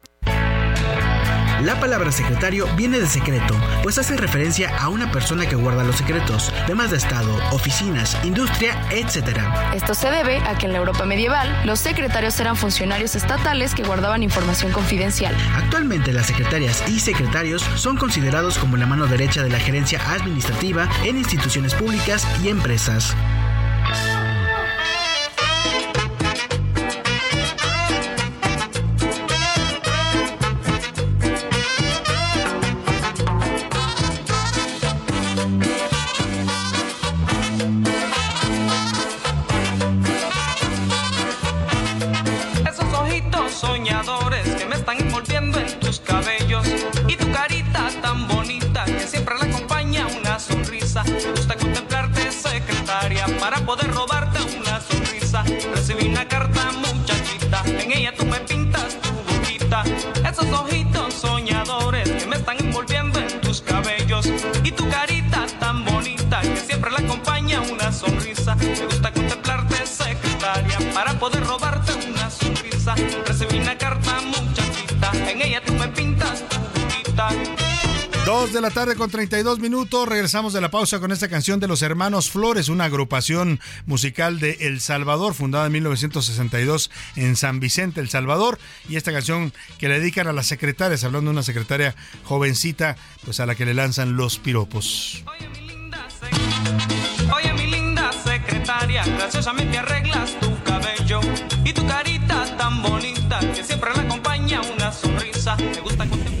La palabra secretario viene de secreto, pues hace referencia a una persona que guarda los secretos, temas de Estado, oficinas, industria, etc. Esto se debe a que en la Europa medieval los secretarios eran funcionarios estatales que guardaban información confidencial. Actualmente las secretarias y secretarios son considerados como la mano derecha de la gerencia administrativa en instituciones públicas y empresas. Poder robarte una sonrisa. Recibí una carta muchachita, en ella tú me pintas tu boquita. Esos ojitos soñadores que me están envolviendo en tus cabellos y tu carita tan bonita que siempre la acompaña una sonrisa. Me gusta contemplarte secretaria para poder robarte una sonrisa. Recibí una carta muchachita, en ella tú me pintas. Dos de la tarde con 32 minutos. Regresamos de la pausa con esta canción de los Hermanos Flores, una agrupación musical de El Salvador, fundada en 1962 en San Vicente, El Salvador. Y esta canción que le dedican a las secretarias, hablando de una secretaria jovencita, pues a la que le lanzan los piropos. Oye, mi linda secretaria, graciosamente arreglas tu cabello y tu carita tan bonita que siempre la acompaña una sonrisa. Me gusta contemplar.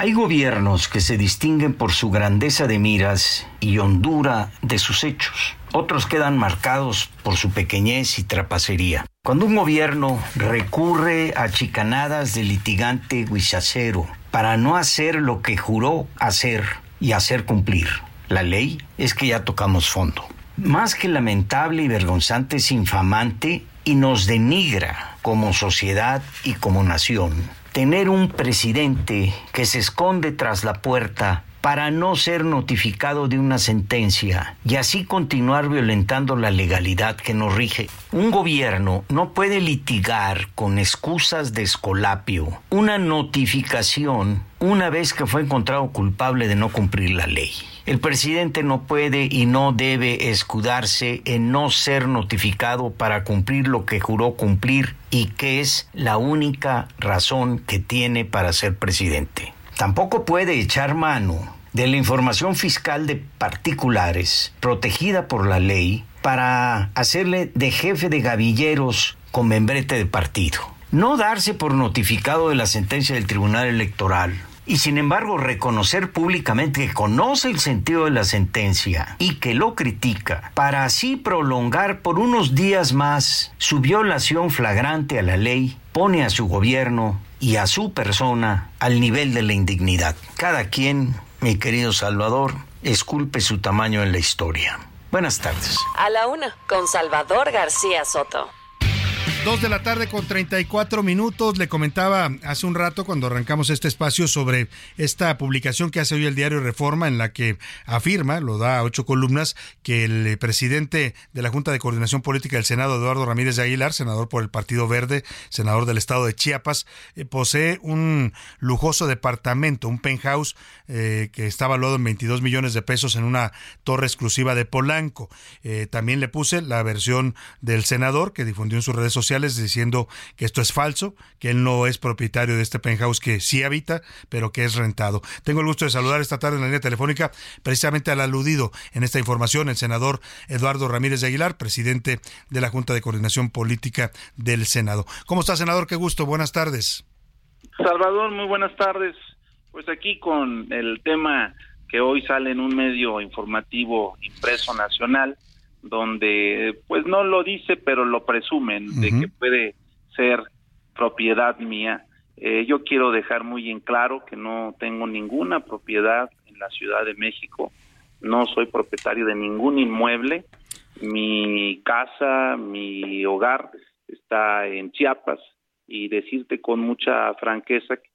Hay gobiernos que se distinguen por su grandeza de miras y hondura de sus hechos. Otros quedan marcados por su pequeñez y trapacería. Cuando un gobierno recurre a chicanadas de litigante guisacero para no hacer lo que juró hacer y hacer cumplir la ley, es que ya tocamos fondo. Más que lamentable y vergonzante es infamante y nos denigra como sociedad y como nación tener un presidente que se esconde tras la puerta para no ser notificado de una sentencia y así continuar violentando la legalidad que nos rige. Un gobierno no puede litigar con excusas de escolapio una notificación una vez que fue encontrado culpable de no cumplir la ley. El presidente no puede y no debe escudarse en no ser notificado para cumplir lo que juró cumplir y que es la única razón que tiene para ser presidente. Tampoco puede echar mano de la información fiscal de particulares protegida por la ley para hacerle de jefe de gavilleros con membrete de partido. No darse por notificado de la sentencia del Tribunal Electoral y sin embargo reconocer públicamente que conoce el sentido de la sentencia y que lo critica para así prolongar por unos días más su violación flagrante a la ley pone a su gobierno y a su persona al nivel de la indignidad. Cada quien, mi querido Salvador, esculpe su tamaño en la historia. Buenas tardes. A la una. Con Salvador García Soto. Dos de la tarde con 34 minutos. Le comentaba hace un rato cuando arrancamos este espacio sobre esta publicación que hace hoy el diario Reforma en la que afirma, lo da a ocho columnas, que el presidente de la Junta de Coordinación Política del Senado, Eduardo Ramírez de Aguilar, senador por el Partido Verde, senador del estado de Chiapas, eh, posee un lujoso departamento, un penthouse eh, que está valuado en 22 millones de pesos en una torre exclusiva de Polanco. Eh, también le puse la versión del senador que difundió en sus redes sociales diciendo que esto es falso, que él no es propietario de este penthouse que sí habita, pero que es rentado. Tengo el gusto de saludar esta tarde en la línea telefónica precisamente al aludido en esta información, el senador Eduardo Ramírez de Aguilar, presidente de la Junta de Coordinación Política del Senado. ¿Cómo está, senador? Qué gusto. Buenas tardes. Salvador, muy buenas tardes. Pues aquí con el tema que hoy sale en un medio informativo impreso nacional, donde pues no lo dice, pero lo presumen de que puede ser propiedad mía. Eh, yo quiero dejar muy en claro que no tengo ninguna propiedad en la Ciudad de México, no soy propietario de ningún inmueble, mi casa, mi hogar está en Chiapas y decirte con mucha franqueza que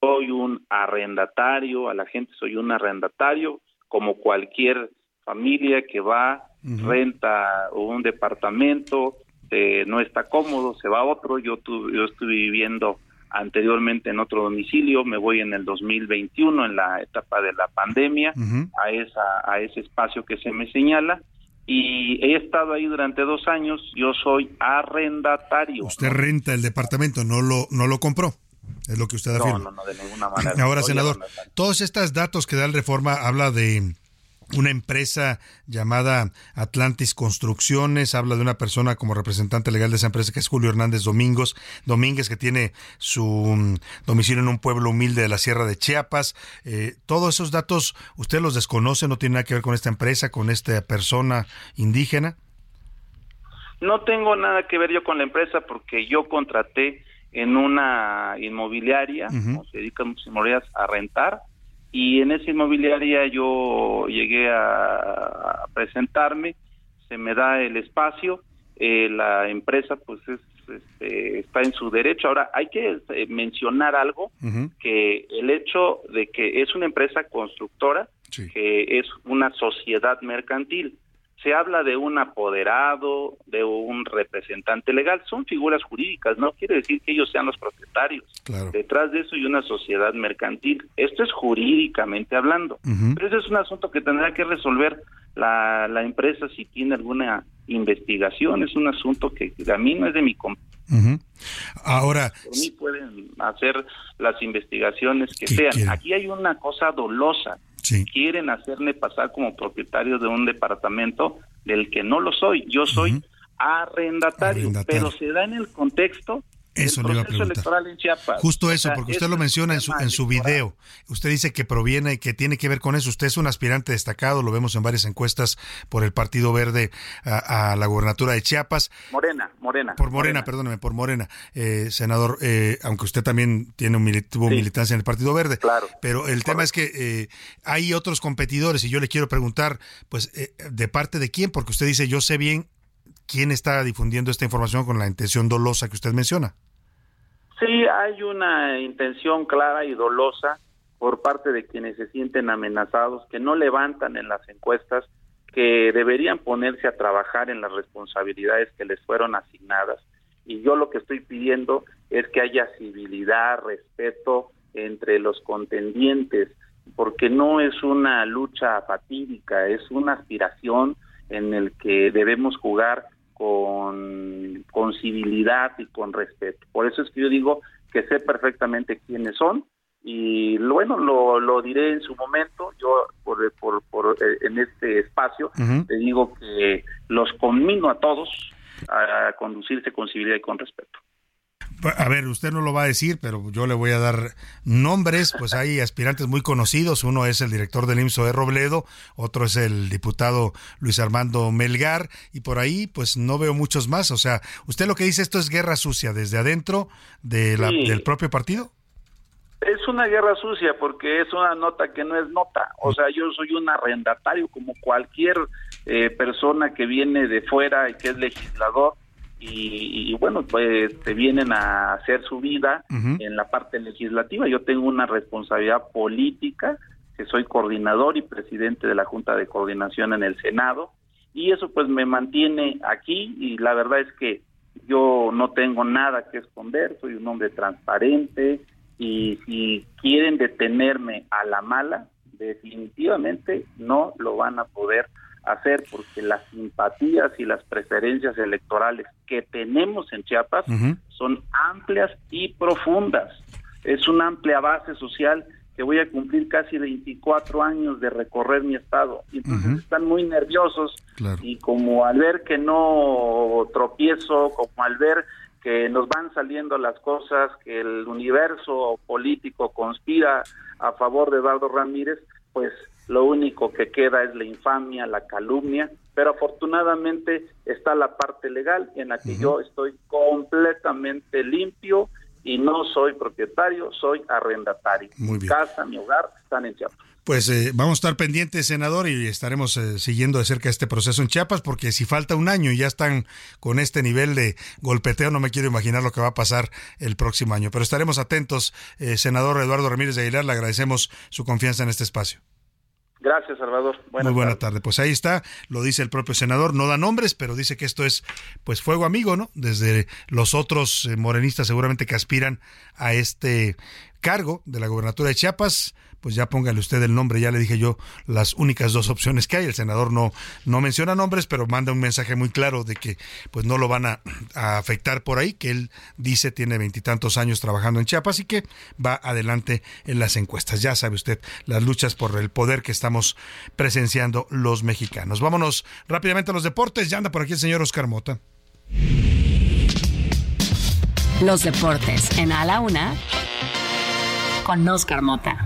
soy un arrendatario, a la gente soy un arrendatario, como cualquier familia que va, renta un departamento, eh, no está cómodo, se va a otro. Yo, tu, yo estuve viviendo anteriormente en otro domicilio, me voy en el 2021, en la etapa de la pandemia, a, esa, a ese espacio que se me señala. Y he estado ahí durante dos años, yo soy arrendatario. Usted renta el departamento, no lo, no lo compró. Es lo que usted afirma. No, no, no, de ninguna manera. Ahora, senador, todos estos datos que da el Reforma habla de una empresa llamada Atlantis Construcciones, habla de una persona como representante legal de esa empresa que es Julio Hernández Domingos, Domínguez, que tiene su mm, domicilio en un pueblo humilde de la Sierra de Chiapas. Eh, todos esos datos, ¿usted los desconoce? ¿No tiene nada que ver con esta empresa, con esta persona indígena? No tengo nada que ver yo con la empresa porque yo contraté en una inmobiliaria, se dedican muchas inmobiliarias a rentar, y en esa inmobiliaria yo llegué a, presentarme, se me da el espacio, eh, la empresa pues es, este, está en su derecho. Ahora, hay que eh, mencionar algo, que el hecho de que es una empresa constructora, que es una sociedad mercantil, se habla de un apoderado, de un representante legal, son figuras jurídicas, no quiere decir que ellos sean los propietarios. Detrás de eso hay una sociedad mercantil. Esto es jurídicamente hablando. Pero ese es un asunto que tendrá que resolver la, la empresa si tiene alguna investigación. Es un asunto que a mí no es de mi Ahora. Por mí pueden hacer las investigaciones que sean. Aquí hay una cosa dolosa quieren hacerme pasar como propietario de un departamento del que no lo soy. Yo soy arrendatario, pero se da en el contexto eso le iba a preguntar. Justo eso, porque usted lo menciona en su, en su video. Usted dice que proviene y que tiene que ver con eso. Usted es un aspirante destacado, lo vemos en varias encuestas por el Partido Verde a, la gobernatura de Chiapas. Morena, Morena. Por Morena, perdóneme, por Morena, eh, senador, eh, aunque usted también tiene un tuvo militancia en el Partido Verde. Claro. Pero el tema es que eh, hay otros competidores y yo le quiero preguntar, pues, ¿de parte de quién? Porque usted dice, yo sé bien quién está difundiendo esta información con la intención dolosa que usted menciona. Sí, hay una intención clara y dolosa por parte de quienes se sienten amenazados, que no levantan en las encuestas, que deberían ponerse a trabajar en las responsabilidades que les fueron asignadas. Y yo lo que estoy pidiendo es que haya civilidad, respeto entre los contendientes, porque no es una lucha fatídica, es una aspiración en el que debemos jugar con, con civilidad y con respeto. Por eso es que yo digo que sé perfectamente quiénes son y bueno, lo, lo diré en su momento, yo por, por, por eh, en este espacio te digo que los conmino a todos a conducirse con civilidad y con respeto. A ver, usted no lo va a decir, pero yo le voy a dar nombres. Pues hay aspirantes muy conocidos. Uno es el director del IMSO de Robledo, otro es el diputado Luis Armando Melgar, y por ahí, pues no veo muchos más. O sea, usted lo que dice, esto es guerra sucia desde adentro de la, del propio partido. Es una guerra sucia porque es una nota que no es nota. O sea, yo soy un arrendatario como cualquier eh, persona que viene de fuera y que es legislador y, bueno, pues te vienen a hacer su vida en la parte legislativa. Yo tengo una responsabilidad política, que soy coordinador y presidente de la Junta de Coordinación en el Senado, y eso pues me mantiene aquí y la verdad es que yo no tengo nada que esconder, soy un hombre transparente y si quieren detenerme a la mala, definitivamente no lo van a poder hacer porque las simpatías y las preferencias electorales que tenemos en Chiapas son amplias y profundas. Es una amplia base social que voy a cumplir casi 24 años de recorrer mi estado. Entonces están muy nerviosos y como al ver que no tropiezo, como al ver que nos van saliendo las cosas, que el universo político conspira a favor de Eduardo Ramírez, pues lo único que queda es la infamia, la calumnia, pero afortunadamente está la parte legal en la que yo estoy completamente limpio y no soy propietario, soy arrendatario. Muy Mi casa, mi hogar están en Chiapas. Pues eh, vamos a estar pendientes, senador, y estaremos eh, siguiendo de cerca este proceso en Chiapas, porque si falta un año y ya están con este nivel de golpeteo, no me quiero imaginar lo que va a pasar el próximo año. Pero estaremos atentos, eh, senador Eduardo Ramírez de Aguilar, le agradecemos su confianza en este espacio. Gracias, Salvador. Muy buena tarde. Pues ahí está, lo dice el propio senador, no da nombres, pero dice que esto es pues fuego amigo, ¿no? Desde los otros eh, morenistas seguramente que aspiran a este cargo de la gobernatura de Chiapas, pues ya póngale usted el nombre, ya le dije yo las únicas dos opciones que hay. El senador no, no menciona nombres, pero manda un mensaje muy claro de que pues no lo van a, afectar por ahí, que él dice tiene veintitantos años trabajando en Chiapas y que va adelante en las encuestas. Ya sabe usted las luchas por el poder que estamos presenciando los mexicanos. Vámonos rápidamente a los deportes. Ya anda por aquí el señor Oscar Mota. Los deportes en A la Una con Oscar Mota.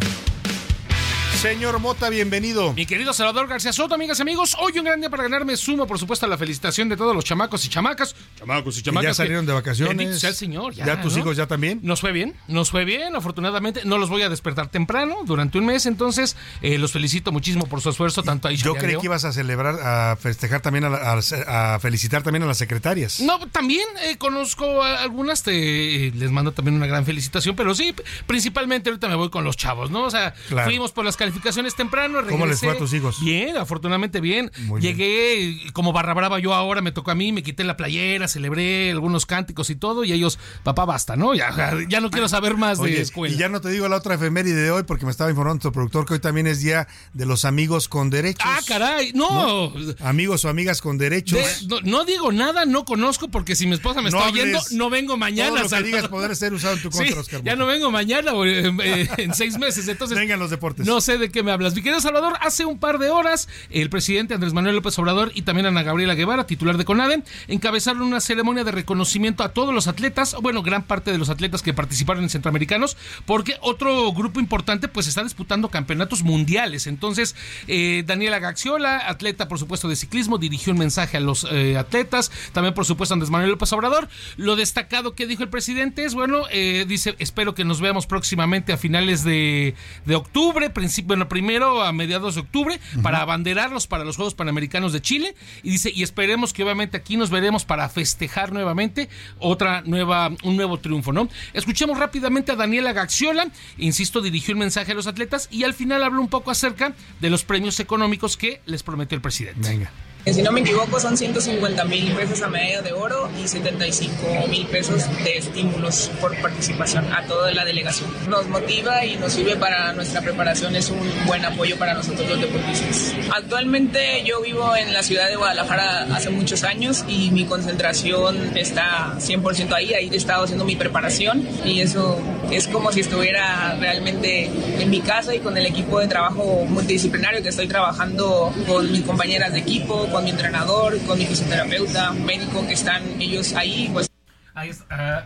Señor Mota, bienvenido. Mi querido Salvador García Soto, amigas y amigos, hoy un gran día para ganarme sumo, por supuesto, a la felicitación de todos los chamacos y chamacas. Chamacos y chamacas. ya salieron de vacaciones. El Señor. Ya, ¿Ya tus ¿no? hijos ya también? Nos fue bien, nos fue bien, afortunadamente. No los voy a despertar temprano durante un mes, entonces eh, los felicito muchísimo por su esfuerzo, tanto a Isha Yo creí que ibas a celebrar, a festejar también, a, la- a- a felicitar también a las secretarias. No, también eh, conozco a algunas, te, eh, les mando también una gran felicitación, pero sí, principalmente ahorita me voy con los chavos, ¿no? O sea, Claro. fuimos por las calificaciones temprano, ¿Cómo les fue a regresé. tus hijos? Bien, afortunadamente bien. Muy. Llegué como barra brava yo ahora, me tocó a mí, me quité la playera, celebré algunos cánticos y todo, y ellos, papá, basta, ¿no? Ya, ya no quiero saber más de Oye, escuela. y ya no te digo la otra efeméride de hoy porque me estaba informando tu productor que hoy también es día de los amigos con derechos. Ah, caray, no. Amigos o amigas con derechos. De- no, no digo nada, no conozco, porque si mi esposa me No está oyendo, no vengo mañana. Todo lo que digas podrá ser usado en tu contra, Sí, Oscar Ya no vengo mañana o, eh, eh, en seis meses. Entonces, Vengan los deportes. No sé de qué me hablas. Mi querido Salvador, hace un par de horas, el presidente Andrés Manuel López Obrador y también Ana Gabriela Guevara, titular de CONADE, encabezaron una ceremonia de reconocimiento a todos los atletas, bueno, gran parte de los atletas que participaron en Centroamericanos, porque otro grupo importante pues está disputando campeonatos mundiales. Entonces, eh, Daniela Gaxiola, atleta por supuesto de ciclismo, dirigió un mensaje a los eh, atletas, también por supuesto Andrés Manuel López Obrador. Lo destacado que dijo el presidente es, bueno, eh, dice, espero que nos veamos próximamente a finales de, de octubre, principio, bueno, primero a mediados de octubre, para abanderarlos para los Juegos Panamericanos de Chile. Y dice, y esperemos que obviamente aquí nos veremos para festejar nuevamente otra nueva, un nuevo triunfo, ¿no? Escuchemos rápidamente a Daniela Gaxiola, insisto, dirigió un mensaje a los atletas y al final habló un poco acerca de los premios económicos que les prometió el presidente. Venga. Si no me equivoco, son 150 mil pesos a medalla de oro y 75 mil pesos de estímulos por participación a toda la delegación. Nos motiva y nos sirve para nuestra preparación, es un buen apoyo para nosotros los deportistas. Actualmente yo vivo en la ciudad de Guadalajara hace muchos años y mi concentración está 100% ahí, ahí he estado haciendo mi preparación y eso es como si estuviera realmente en mi casa y con el equipo de trabajo multidisciplinario que estoy trabajando con mis compañeras de equipo, con mi entrenador, con mi fisioterapeuta, médico que están ellos ahí, pues. Ahí, ah,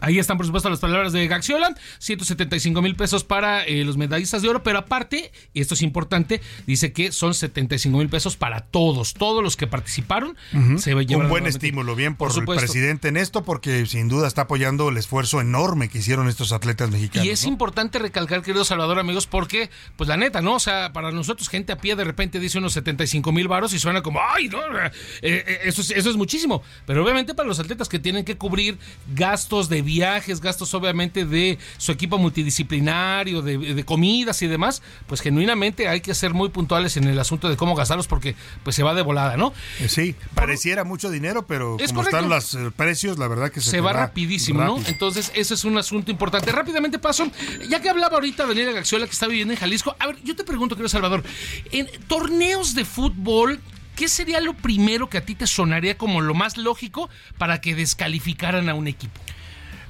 ahí están, por supuesto, las palabras de Gaxiola. 175 mil pesos para eh, los medallistas de oro, pero aparte, y esto es importante, dice que son 75 mil pesos para todos, todos los que participaron. Ujú. se llevaron Un buen estímulo, bien por, Por el presidente en esto, porque sin duda está apoyando el esfuerzo enorme que hicieron estos atletas mexicanos. Y es ¿no? importante recalcar, querido Salvador, amigos, porque, pues la neta, ¿no? O sea, para nosotros, gente a pie de repente dice unos 75 mil varos y suena como, ¡ay, no! Eh, eh, eso, es, eso es muchísimo. Pero obviamente para los atletas que tienen que cubrir gastos de viajes, gastos obviamente de su equipo multidisciplinario, de, de comidas y demás, pues genuinamente hay que ser muy puntuales en el asunto de cómo gastarlos porque pues se va de volada, ¿no? Eh, Sí, pareciera mucho dinero, pero Es como correcto. están los eh, precios, la verdad que se, se va rapidísimo, ¿no? Entonces, ese es un asunto importante. Rápidamente paso, ya que hablaba ahorita Daniela Gaxiola, que está viviendo en Jalisco, a ver, yo te pregunto, querido Salvador, en torneos de fútbol, ¿qué sería lo primero que a ti te sonaría como lo más lógico para que descalificaran a un equipo?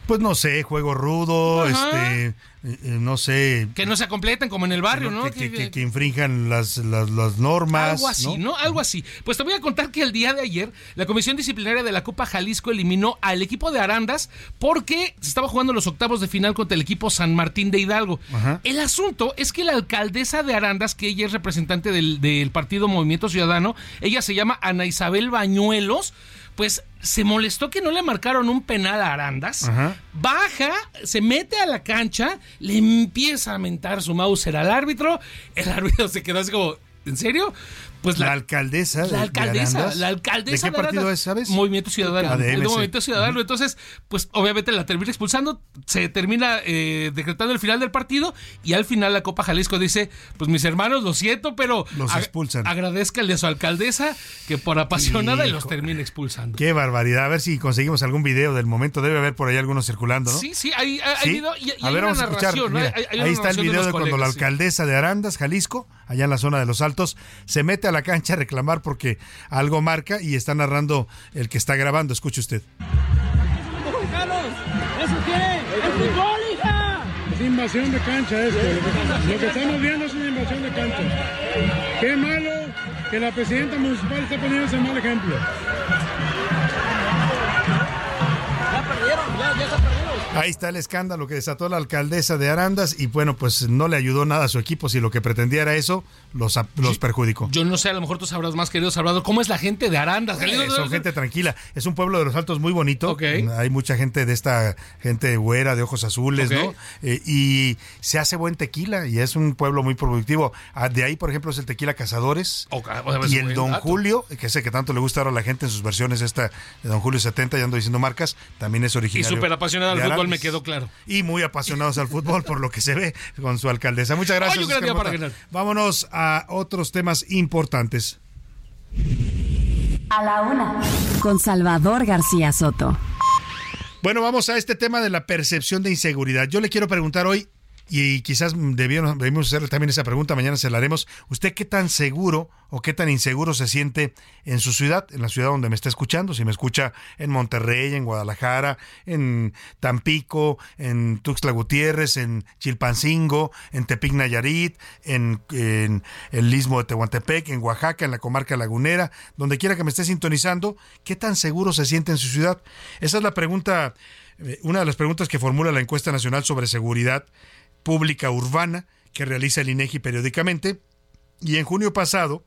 Pues no sé, juego rudo, Ajá. este, eh, eh, no sé. Que no se completen como en el barrio, ¿no? Que, que- infrinjan las, las, las normas. Algo así, ¿no? Algo así. Pues te voy a contar que el día de ayer la Comisión Disciplinaria de la Copa Jalisco eliminó al equipo de Arandas porque se estaba jugando los octavos de final contra el equipo San Martín de Hidalgo. Ajá. El asunto es que la alcaldesa de Arandas, que ella es representante del, del partido Movimiento Ciudadano, ella se llama Ana Isabel Bañuelos, pues se molestó que no le marcaron un penal a Arandas. Ajá. Baja, se mete a la cancha, le empieza a mentar su Mauser al árbitro. El árbitro se quedó así como, ¿en serio? Pues la, alcaldesa. de- la de alcaldesa, Arandas. la alcaldesa ¿De qué partido es, sabes? Movimiento Ciudadano. De de. Movimiento Ciudadano. Entonces, pues obviamente la termina expulsando, se termina eh, decretando el final del partido y al final la Copa Jalisco dice, pues mis hermanos, lo siento, pero Los expulsan. agradezcanle a su alcaldesa que por apasionada y los Hijo. termina expulsando. Qué barbaridad. A ver si conseguimos algún video del momento. Debe haber por ahí algunos circulando, ¿no? Sí, sí, hay, hay, ¿Sí? video y, y a hay ver, una vamos a escuchar. narración, ¿no? Mira, Hay- hay una ahí está el de video de cuando la sí. alcaldesa de Arandas, Jalisco, allá en la zona de los Altos, se mete a la cancha a reclamar porque algo marca y está narrando el que está grabando. Escuche usted. ¿Eso qué? ¡Es fútbol, hija! Es invasión de cancha esto. Lo que estamos viendo es una invasión de cancha. Qué malo que la presidenta municipal está poniendo ese mal ejemplo. Ya perdieron, ya, ya se perdido. Ahí está el escándalo que desató la alcaldesa de Arandas y bueno, pues no le ayudó nada a su equipo. Si lo que pretendía era eso, los, los perjudicó. Yo no sé, a lo mejor tú sabrás más, querido Salvador, ¿cómo es la gente de Arandas? Eh, son gente tranquila. Es un pueblo de los Altos muy bonito. Hay mucha gente de esta gente güera, de ojos azules, ¿no? Eh, y se hace buen tequila y es un pueblo muy productivo. Ah, de ahí, por ejemplo, es el tequila Cazadores. y el Don Julio, que el que tanto le gusta ahora a la gente en sus versiones, esta de Don Julio 70, ya ando diciendo marcas, también es original. Y súper apasionado al fútbol, me quedó claro. Y muy apasionados al fútbol, por lo que se ve con su alcaldesa. Muchas gracias. Vámonos a otros temas importantes. A la una. Con Salvador García Soto. Bueno, vamos a este tema de la percepción de inseguridad. Yo le quiero preguntar hoy, y quizás debíamos, debimos hacerle también esa pregunta, mañana se la haremos. ¿Usted qué tan seguro o qué tan inseguro se siente en su ciudad, en la ciudad donde me está escuchando? Si me escucha en Monterrey, en Guadalajara, en Tampico, en Tuxtla Gutiérrez, en Chilpancingo, en Tepic Nayarit, en, en el Istmo de Tehuantepec, en Oaxaca, en la comarca lagunera, donde quiera que me esté sintonizando, ¿qué tan seguro se siente en su ciudad? Esa es la pregunta, eh, una de las preguntas que formula la encuesta nacional sobre seguridad pública urbana que realiza el INEGI periódicamente. Y en junio pasado,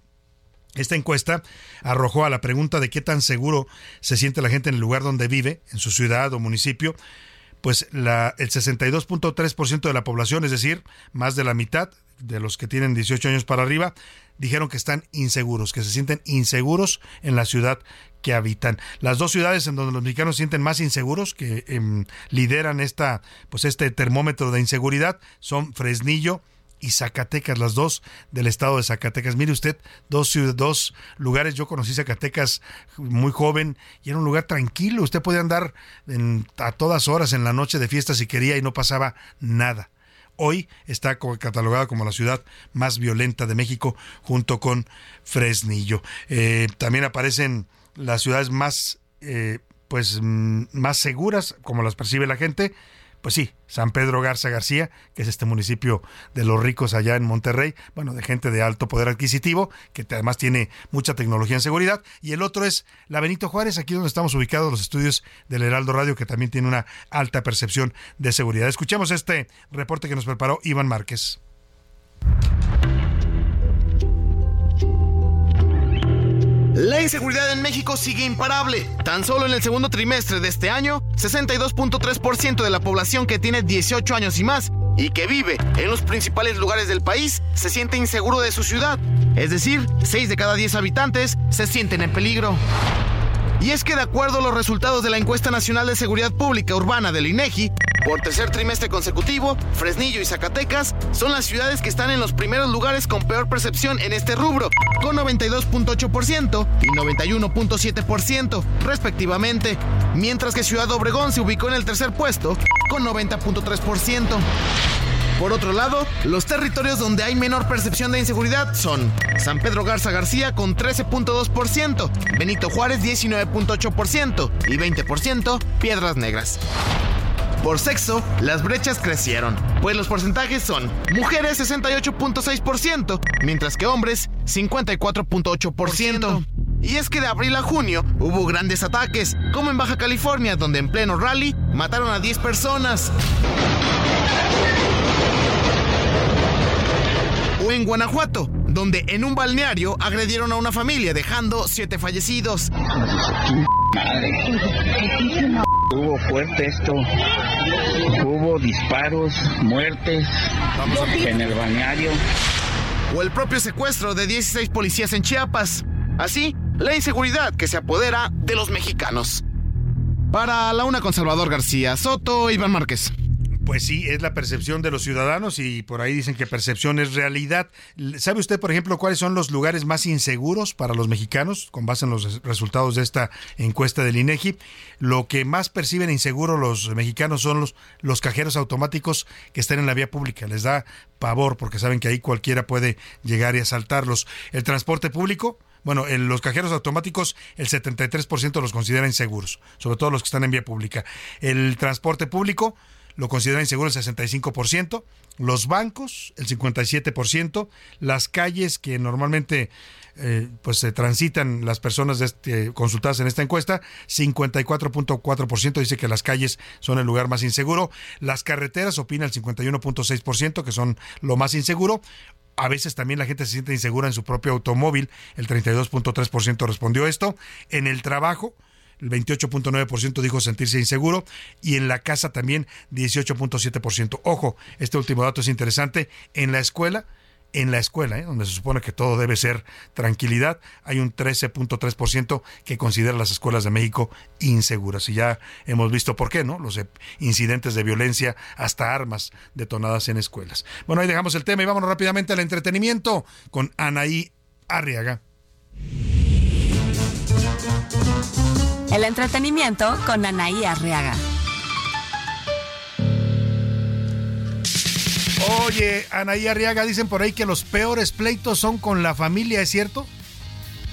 esta encuesta arrojó a la pregunta de qué tan seguro se siente la gente en el lugar donde vive, en su ciudad o municipio, pues la, el 62.3% de la población, es decir, más de la mitad de los que tienen 18 años para arriba, dijeron que están inseguros, que se sienten inseguros en la ciudad que habitan. Las dos ciudades en donde los mexicanos se sienten más inseguros, que em, lideran esta, pues este termómetro de inseguridad, son Fresnillo y Zacatecas, las dos del estado de Zacatecas. Mire usted, dos, dos lugares, yo conocí Zacatecas muy joven y era un lugar tranquilo, usted podía andar a todas horas en la noche de fiesta si quería y no pasaba nada. Hoy está catalogada como la ciudad más violenta de México junto con Fresnillo. Eh, también aparecen las ciudades más, eh, pues, mm, más seguras, como las percibe la gente, pues sí, San Pedro Garza García, que es este municipio de los ricos allá en Monterrey, bueno, de gente de alto poder adquisitivo, que además tiene mucha tecnología en seguridad, y el otro es la Benito Juárez, aquí donde estamos ubicados los estudios del Heraldo Radio, que también tiene una alta percepción de seguridad. Escuchemos este reporte que nos preparó Iván Márquez. La inseguridad en México sigue imparable. Tan solo en el segundo trimestre de este año, 62.3% de la población que tiene 18 años y más y que vive en los principales lugares del país se siente inseguro de su ciudad. Es decir, 6 de cada 10 habitantes se sienten en peligro. Y es que de acuerdo a los resultados de la encuesta nacional de seguridad pública urbana del INEGI, por tercer trimestre consecutivo, Fresnillo y Zacatecas son las ciudades que están en los primeros lugares con peor percepción en este rubro, con 92.8% y 91.7% respectivamente, mientras que Ciudad Obregón se ubicó en el tercer puesto con 90.3%. Por otro lado, los territorios donde hay menor percepción de inseguridad son San Pedro Garza García con 13.2%, Benito Juárez 19.8% y 20% Piedras Negras. Por sexo, las brechas crecieron, pues los porcentajes son mujeres 68.6%, mientras que hombres 54.8%. Y es que de abril a junio hubo grandes ataques, como en Baja California, donde en pleno rally mataron a 10 personas o en Guanajuato, donde en un balneario agredieron a una familia dejando siete fallecidos. Hubo fuerte esto, hubo disparos, muertes en el balneario. O el propio secuestro de 16 policías en Chiapas. Así, la inseguridad que se apodera de los mexicanos. Para la una con Salvador García Soto, Iván Márquez. Pues sí, es la percepción de los ciudadanos y por ahí dicen que percepción es realidad. ¿Sabe usted, por ejemplo, cuáles son los lugares más inseguros para los mexicanos con base en los resultados de esta encuesta del INEGI? Lo que más perciben inseguro los mexicanos son los, los cajeros automáticos que están en la vía pública. Les da pavor porque saben que ahí cualquiera puede llegar y asaltarlos. El transporte público, bueno, en los cajeros automáticos el 73% los considera inseguros, sobre todo los que están en vía pública. El transporte público lo considera inseguro el 65%, los bancos el 57%, las calles que normalmente eh, pues se transitan las personas este- consultadas en esta encuesta, 54.4% dice que las calles son el lugar más inseguro, las carreteras opina el 51.6% que son lo más inseguro, a veces también la gente se siente insegura en su propio automóvil, el 32.3% respondió esto, en el trabajo el 28.9% dijo sentirse inseguro y en la casa también 18.7%. Ojo, este último dato es interesante, en la escuela en la escuela, ¿eh? donde se supone que todo debe ser tranquilidad, hay un 13.3% que considera las escuelas de México inseguras. Y ya hemos visto por qué, ¿no? Los eh, incidentes de violencia, hasta armas detonadas en escuelas. Bueno, ahí dejamos el tema y vámonos rápidamente al entretenimiento con Anaí Arriaga. El entretenimiento con Anaí Arriaga. Oye, Anaí Arriaga, dicen por ahí que los peores pleitos son con la familia, ¿es cierto?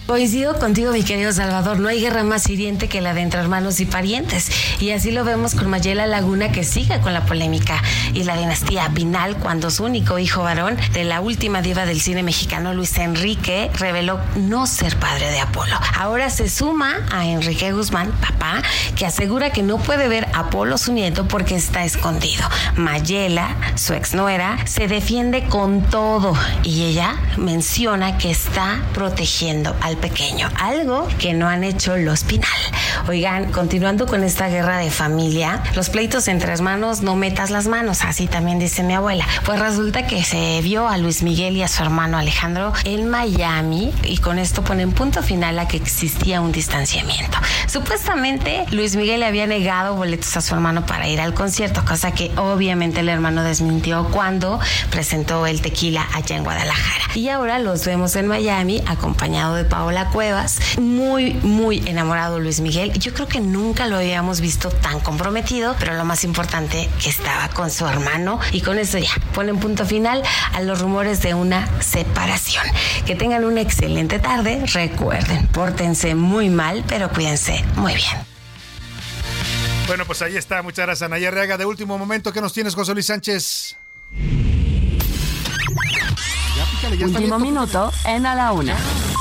Coincido contigo, mi querido Salvador. No hay guerra más hiriente que la de entre hermanos y parientes. Y así lo vemos con Mayela Laguna, que sigue con la polémica. Y la dinastía Vinal, cuando su único hijo varón de la última diva del cine mexicano, Luis Enrique, reveló no ser padre de Apolo. Ahora se suma a Enrique Guzmán, papá, que asegura que no puede ver a Apolo, su nieto, porque está escondido. Mayela, su exnuera, se defiende con todo. Y ella menciona que está protegiendo al pequeño, algo que no han hecho los Pinal. Oigan, continuando con esta guerra de familia, los pleitos entre hermanos, no metas las manos, así también dice mi abuela. Pues resulta que se vio a Luis Miguel y a su hermano Alejandro en Miami y con esto ponen punto final a que existía un distanciamiento. Supuestamente Luis Miguel le había negado boletos a su hermano para ir al concierto, cosa que obviamente el hermano desmintió cuando presentó el tequila allá en Guadalajara. Y ahora los vemos en Miami acompañado de Paola Cuevas, muy, muy enamorado Luis Miguel. Yo creo que nunca lo habíamos visto tan comprometido, pero lo más importante que estaba con su hermano y con eso ya ponen punto final a los rumores de una separación. Que tengan una excelente tarde, recuerden, pórtense muy mal, pero cuídense muy bien. Bueno, pues ahí está. Muchas gracias, Anaí Arriaga. De último momento, ¿qué nos tienes, José Luis Sánchez? Ya, pícale, ya Último minuto en A la Una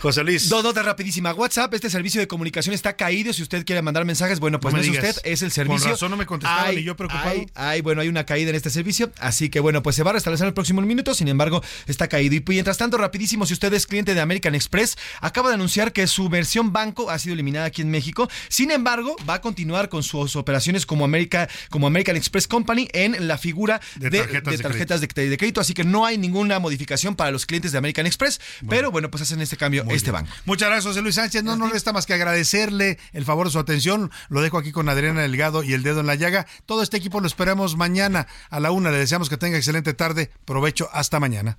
José Luis. Dos notas rapidísima. WhatsApp, este servicio de comunicación está caído. Si usted quiere mandar mensajes, bueno, pues No es usted, es el Con servicio. razón no me contestaban Ay, y yo preocupado. ay, ay, bueno, hay una caída en este servicio. Así que bueno, pues se va a restablecer el próximo minuto. Sin embargo, está caído. Y mientras tanto, rapidísimo, si usted es cliente de American Express, acaba de anunciar que su versión banco ha sido eliminada aquí en México. Sin embargo, va a continuar con sus operaciones como, America, como American Express Company en la figura De de, tarjetas de de tarjetas de, de crédito. Así que no hay ninguna modificación para los clientes de American Express. Pero bueno, pues hacen este cambio este banco. Muchas gracias, José Luis Sánchez. No nos resta más que agradecerle el favor de su atención. Lo dejo aquí con Adriana Delgado y el dedo en la llaga. Todo este equipo lo esperamos mañana a la una. Le deseamos que tenga excelente tarde. Provecho. Hasta mañana.